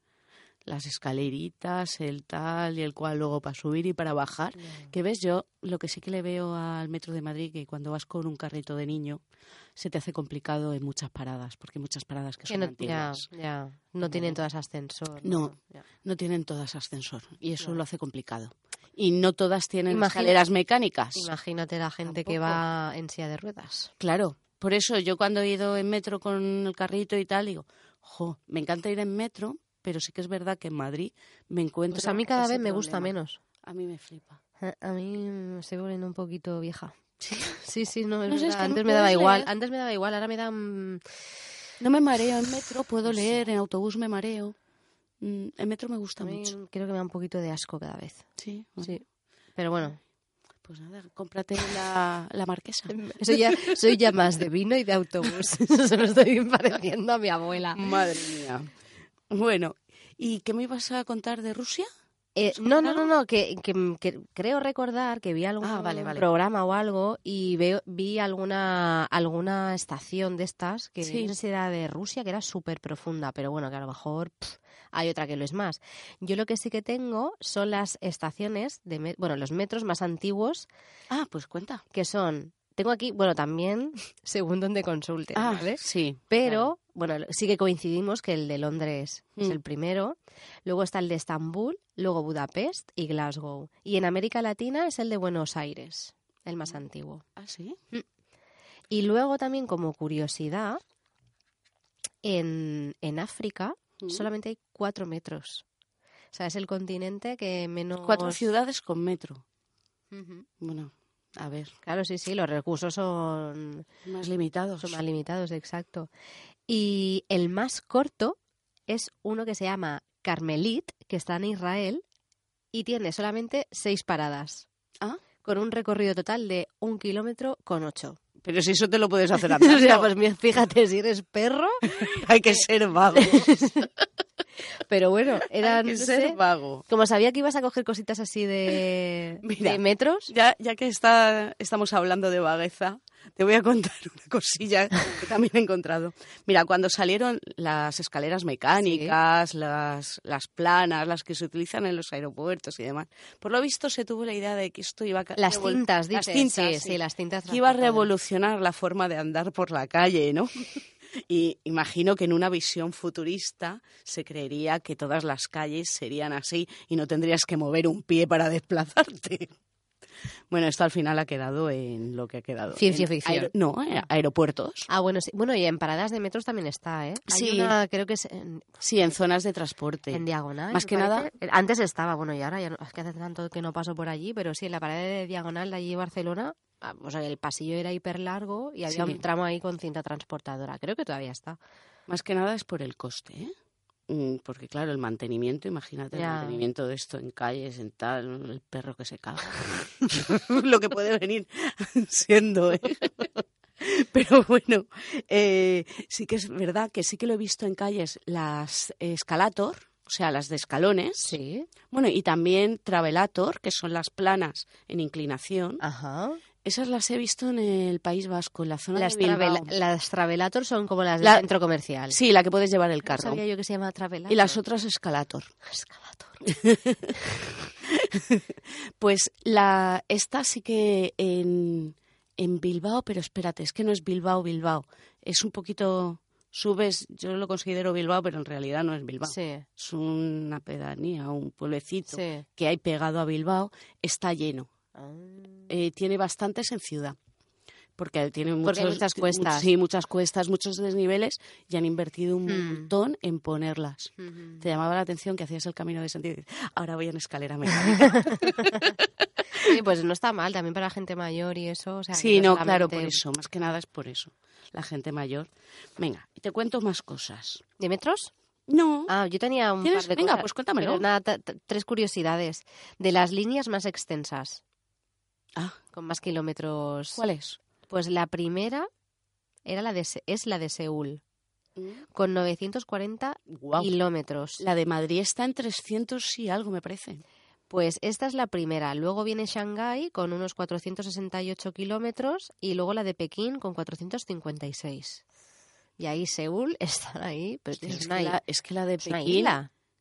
las escaleritas, el tal y el cual luego para subir y para bajar. Que ves, yo lo que sí que le veo al metro de Madrid que cuando vas con un carrito de niño se te hace complicado en muchas paradas, porque hay muchas paradas que Que son no, ya, antiguas. ya, no tienen todas ascensor. No. No tienen todas ascensor y eso lo hace complicado. Y no todas tienen Imagina- escaleras mecánicas. Imagínate la gente que va en silla de ruedas. Claro, por eso yo cuando he ido en metro con el carrito y tal, digo, jo, me encanta ir en metro pero sí que es verdad que en Madrid me encuentro. Pues a mí cada vez me gusta menos. A mí me flipa. A a mí me estoy volviendo un poquito vieja. Sí, sí, no, es No sé, es verdad. que Antes no me daba igual. Antes me daba igual, ahora me da... No me mareo en metro, puedo leer, en autobús me mareo. Mm, En metro me gusta mucho. creo que me da un poquito de asco cada vez. Sí, bueno, Sí. Pero bueno, pues nada, cómprate la, la marquesa. soy ya, soy ya más de vino y de autobús. Se me estoy pareciendo a mi abuela. Madre mía. Bueno, ¿y qué me ibas a contar de Rusia? Eh, ¿Has no, no, no, no, que, que- que creo recordar que vi algún Ah, vale, vale. programa o algo y veo, vi alguna alguna estación de estas que Sí. no sé si era de Rusia, que era súper profunda, pero bueno, que a lo mejor hay otra que lo es más. Yo lo que sí que tengo son las estaciones, de bueno, los metros más antiguos, Ah, pues cuenta. que son, tengo aquí, bueno, también según donde consulte, Ah, ¿vale? sí. Pero, bueno, sí que coincidimos que el de Londres es Mm. el primero, luego está el de Estambul, luego Budapest y Glasgow. Y en América Latina es el de Buenos Aires, el más antiguo. Ah, sí. Y luego también, como curiosidad, en, en África Mm. solamente hay cuatro metros. O sea, es el continente que menos... Cuatro ciudades con metro. Bueno, a ver, Claro, sí, sí, los recursos son, más limitados. son más limitados, exacto. Y el más corto es uno que se llama Carmelit, que está en Israel y tiene solamente seis paradas. Ah. Con un recorrido total de un kilómetro con ocho. Pero si eso te lo puedes hacer O andando. sea, pues fíjate, si eres perro, hay que ser vago. pero bueno, eran, hay que no ser sé, vago. como sabía que ibas a coger cositas así de, Mira. de metros, Ya, ya que está, estamos hablando de vagueza, te voy a contar una cosilla que también he encontrado. Mira, cuando salieron las escaleras mecánicas, las, las planas, las que se utilizan en los aeropuertos y demás, por lo visto se tuvo la idea de que esto iba a... las revol- cintas, las dices. cintas, sí, sí, las cintas. que iba a revolucionar la forma de andar por la calle, ¿no? Y imagino que en una visión futurista se creería que todas las calles serían así y no tendrías que mover un pie para desplazarte. Bueno, esto al final ha quedado en lo que ha quedado. Ciencia En ficción. no, eh, aeropuertos. Ah, bueno, sí. Bueno, y en paradas de metros también está, ¿eh? Hay Sí. una, creo que es en, Sí, en zonas de transporte. en diagonal. Más que nada- parece. Antes estaba, bueno, y ahora ya no, es que hace tanto que no paso por allí, pero sí, en la pared de diagonal de allí Barcelona, o sea, el pasillo era hiper largo y había Sí. un tramo ahí con cinta transportadora. Creo que todavía está. Más que nada es por el coste, ¿eh? Mm, Porque claro, el mantenimiento, imagínate el mantenimiento de esto en calles, en tal, el perro que se caga. Lo que puede venir siendo, ¿eh? Pero bueno, eh, sí que es verdad que sí que lo he visto en calles las escalator, o sea, las de escalones. Sí. Bueno, y también travelator, que son las planas en inclinación. Ajá. Esas las he visto en el País Vasco, en la zona Las, de Bilbao. las Travelator son como las del La- centro comercial. Sí, la que puedes llevar el No carro. sabía yo que se llama Travelator. Y las otras escalator. Escalator. Pues la esta sí que en, en Bilbao, pero espérate, es que no es Bilbao, Bilbao. Es un poquito subes, yo lo considero Bilbao, pero en realidad no es Bilbao. Sí, Es una pedanía, un pueblecito sí. que hay pegado a Bilbao, está lleno. Ah. Eh, tiene bastantes en ciudad. Porque tiene muchos, Porque hay muchas cuestas. Sí, muchas cuestas, muchos desniveles y han invertido un Hmm. montón en ponerlas. Ujú. Te llamaba la atención que hacías el camino de dices, ahora voy en escalera mecánica. Sí, pues no está mal también para gente mayor y eso. O sea, que Sí, no, claro, por eso. Más que nada es por eso. La gente mayor. Venga, te cuento más cosas. ¿De metros? No. Ah, yo tenía un ¿Tienes? par de Venga, cosas, pues cuéntamelo. pero nada, tres curiosidades. De las líneas más extensas, Ah, con más kilómetros. ¿cuál es? Pues la primera era la de, es la de Seúl, con 940 Guau. kilómetros. La de Madrid está en 300 y algo, me parece. Pues esta es la primera. Luego viene Shanghái con unos 468 kilómetros y luego la de Pekín con 456. Y ahí Seúl está ahí, pero es, es, que la, es que la de Pekín.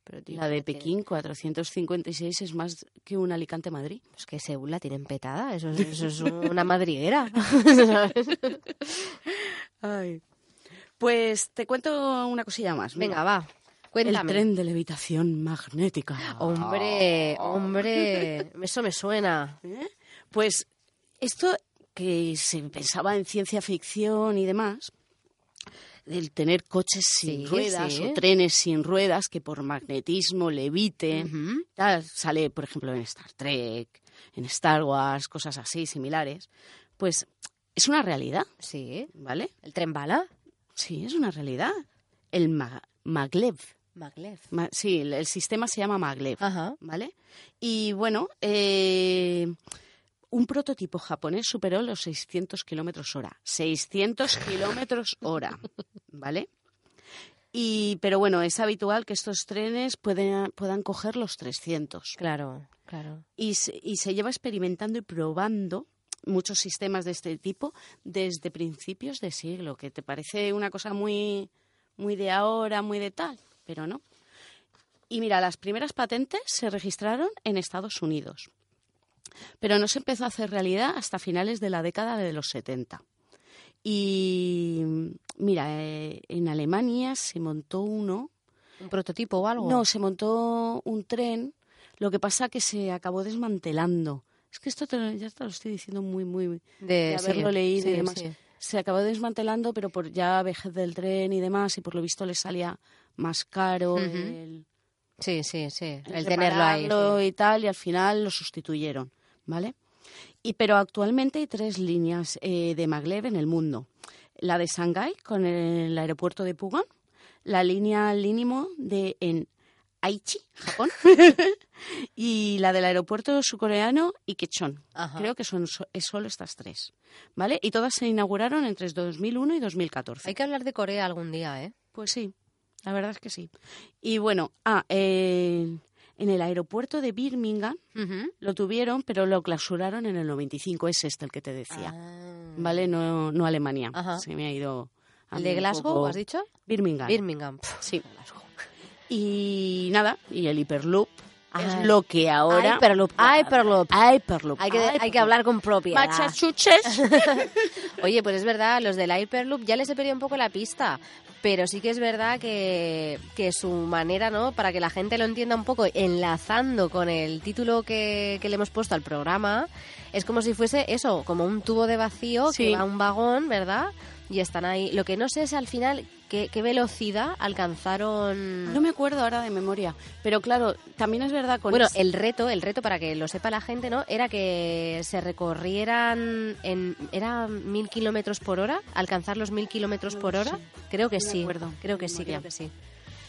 Pero, tío, la de Pekín 456 es más que un Alicante Madrid. Pues que Seúl la tienen petada, eso es, eso es una madriguera. Ay. Pues te cuento una cosilla más. Venga, va, el cuéntame. tren de levitación magnética. Hombre, hombre, eso me suena. ¿Eh? Pues esto que se pensaba en ciencia ficción y demás, del tener coches sin Sí, ruedas sí. o trenes sin ruedas que por magnetismo leviten. Tal, sale, por ejemplo, en Star Trek, en Star Wars, cosas así similares. Pues es una realidad, Sí. ¿vale? ¿El tren bala? Sí, es una realidad. El ma- maglev. Maglev. Ma- sí, el, el sistema se llama maglev, Ajá. ¿vale? Y bueno, eh, un prototipo japonés superó los 600 kilómetros hora. 600 kilómetros hora, ¿vale? Y, pero bueno, es habitual que estos trenes pueden, puedan coger los 300. Claro, claro. Y se, y se lleva experimentando y probando muchos sistemas de este tipo desde principios de siglo, que te parece una cosa muy, muy de ahora, muy de tal, pero no. Y mira, las primeras patentes se registraron en Estados Unidos, pero no se empezó a hacer realidad hasta finales de la década de los 70. Y mira, eh, en Alemania se montó uno ¿Un prototipo o algo? no, se montó un tren, lo que pasa que se acabó desmantelando. Es que esto te lo- ya te lo estoy diciendo muy, muy... de, de haberlo sí, leído y demás. sí. Se acabó desmantelando, pero por ya vejez del tren y demás, y por lo visto les salía más caro el, Sí, sí, sí. el El tenerlo ahí. y tal, y al final lo sustituyeron, ¿vale? Y pero actualmente hay tres líneas eh, de maglev en el mundo. La de Shanghái con el aeropuerto de Pugon, la línea Línimo de en Aichi, Japón, y la del aeropuerto surcoreano Ikechon. Ajá. Creo que son so- es solo estas tres, ¿vale? Y todas se inauguraron entre 2001 y 2014. Hay que hablar de Corea algún día, ¿eh? Pues sí, la verdad es que sí. Y bueno, ah, eh, en el aeropuerto de Birmingham Ujú. lo tuvieron, pero lo clausuraron en el 95. Es este el que te decía, Ah. ¿vale? No, no Alemania. Ajá. Se me ha ido. ¿El de Glasgow, poco- has dicho? Birmingham. Birmingham. Sí. Y nada, y el Hyperloop Ah. es lo que ahora. Hyperloop, Hyperloop. Hyperloop. Hay que, hay que Hyperloop. hablar con propiedad. Massachusetts. Oye, pues es verdad, los del Hyperloop ya les he perdido un poco la pista, pero sí que es verdad que, que su manera, ¿no? Para que la gente lo entienda un poco, enlazando con el título que, que le hemos puesto al programa, es como si fuese eso, como un tubo de vacío Sí. que va a un vagón, ¿verdad? Y están ahí. Lo que no sé es al final qué, qué velocidad alcanzaron... No me acuerdo ahora de memoria, pero claro, también es verdad con Bueno, el reto, el reto para que lo sepa la gente, ¿no? Era que se recorrieran en, era mil kilómetros por hora, alcanzar los mil kilómetros por hora. Creo que No sí. acuerdo creo que sí, creo que sí.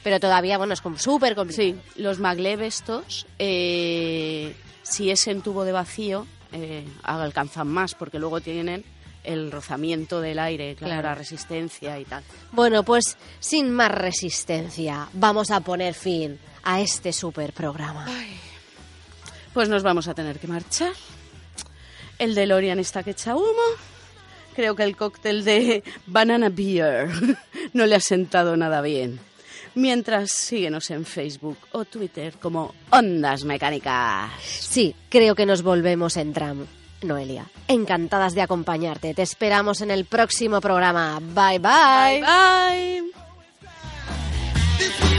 Pero todavía, bueno, es como súper complicado. Sí, los maglev estos, eh, si es en tubo de vacío, eh, alcanzan más porque luego tienen el rozamiento del aire, claro, Claro. la resistencia y tal. Bueno, pues sin más resistencia, vamos a poner fin a este súper programa. Pues nos vamos a tener que marchar. El DeLorean está que echa humo. Creo que el cóctel de banana beer no le ha sentado nada bien. Mientras síguenos en Facebook o Twitter como Ondas Mecánicas. Sí, creo que nos volvemos en tram. Noelia. Encantadas de acompañarte. Te esperamos en el próximo programa. Bye bye. Bye bye.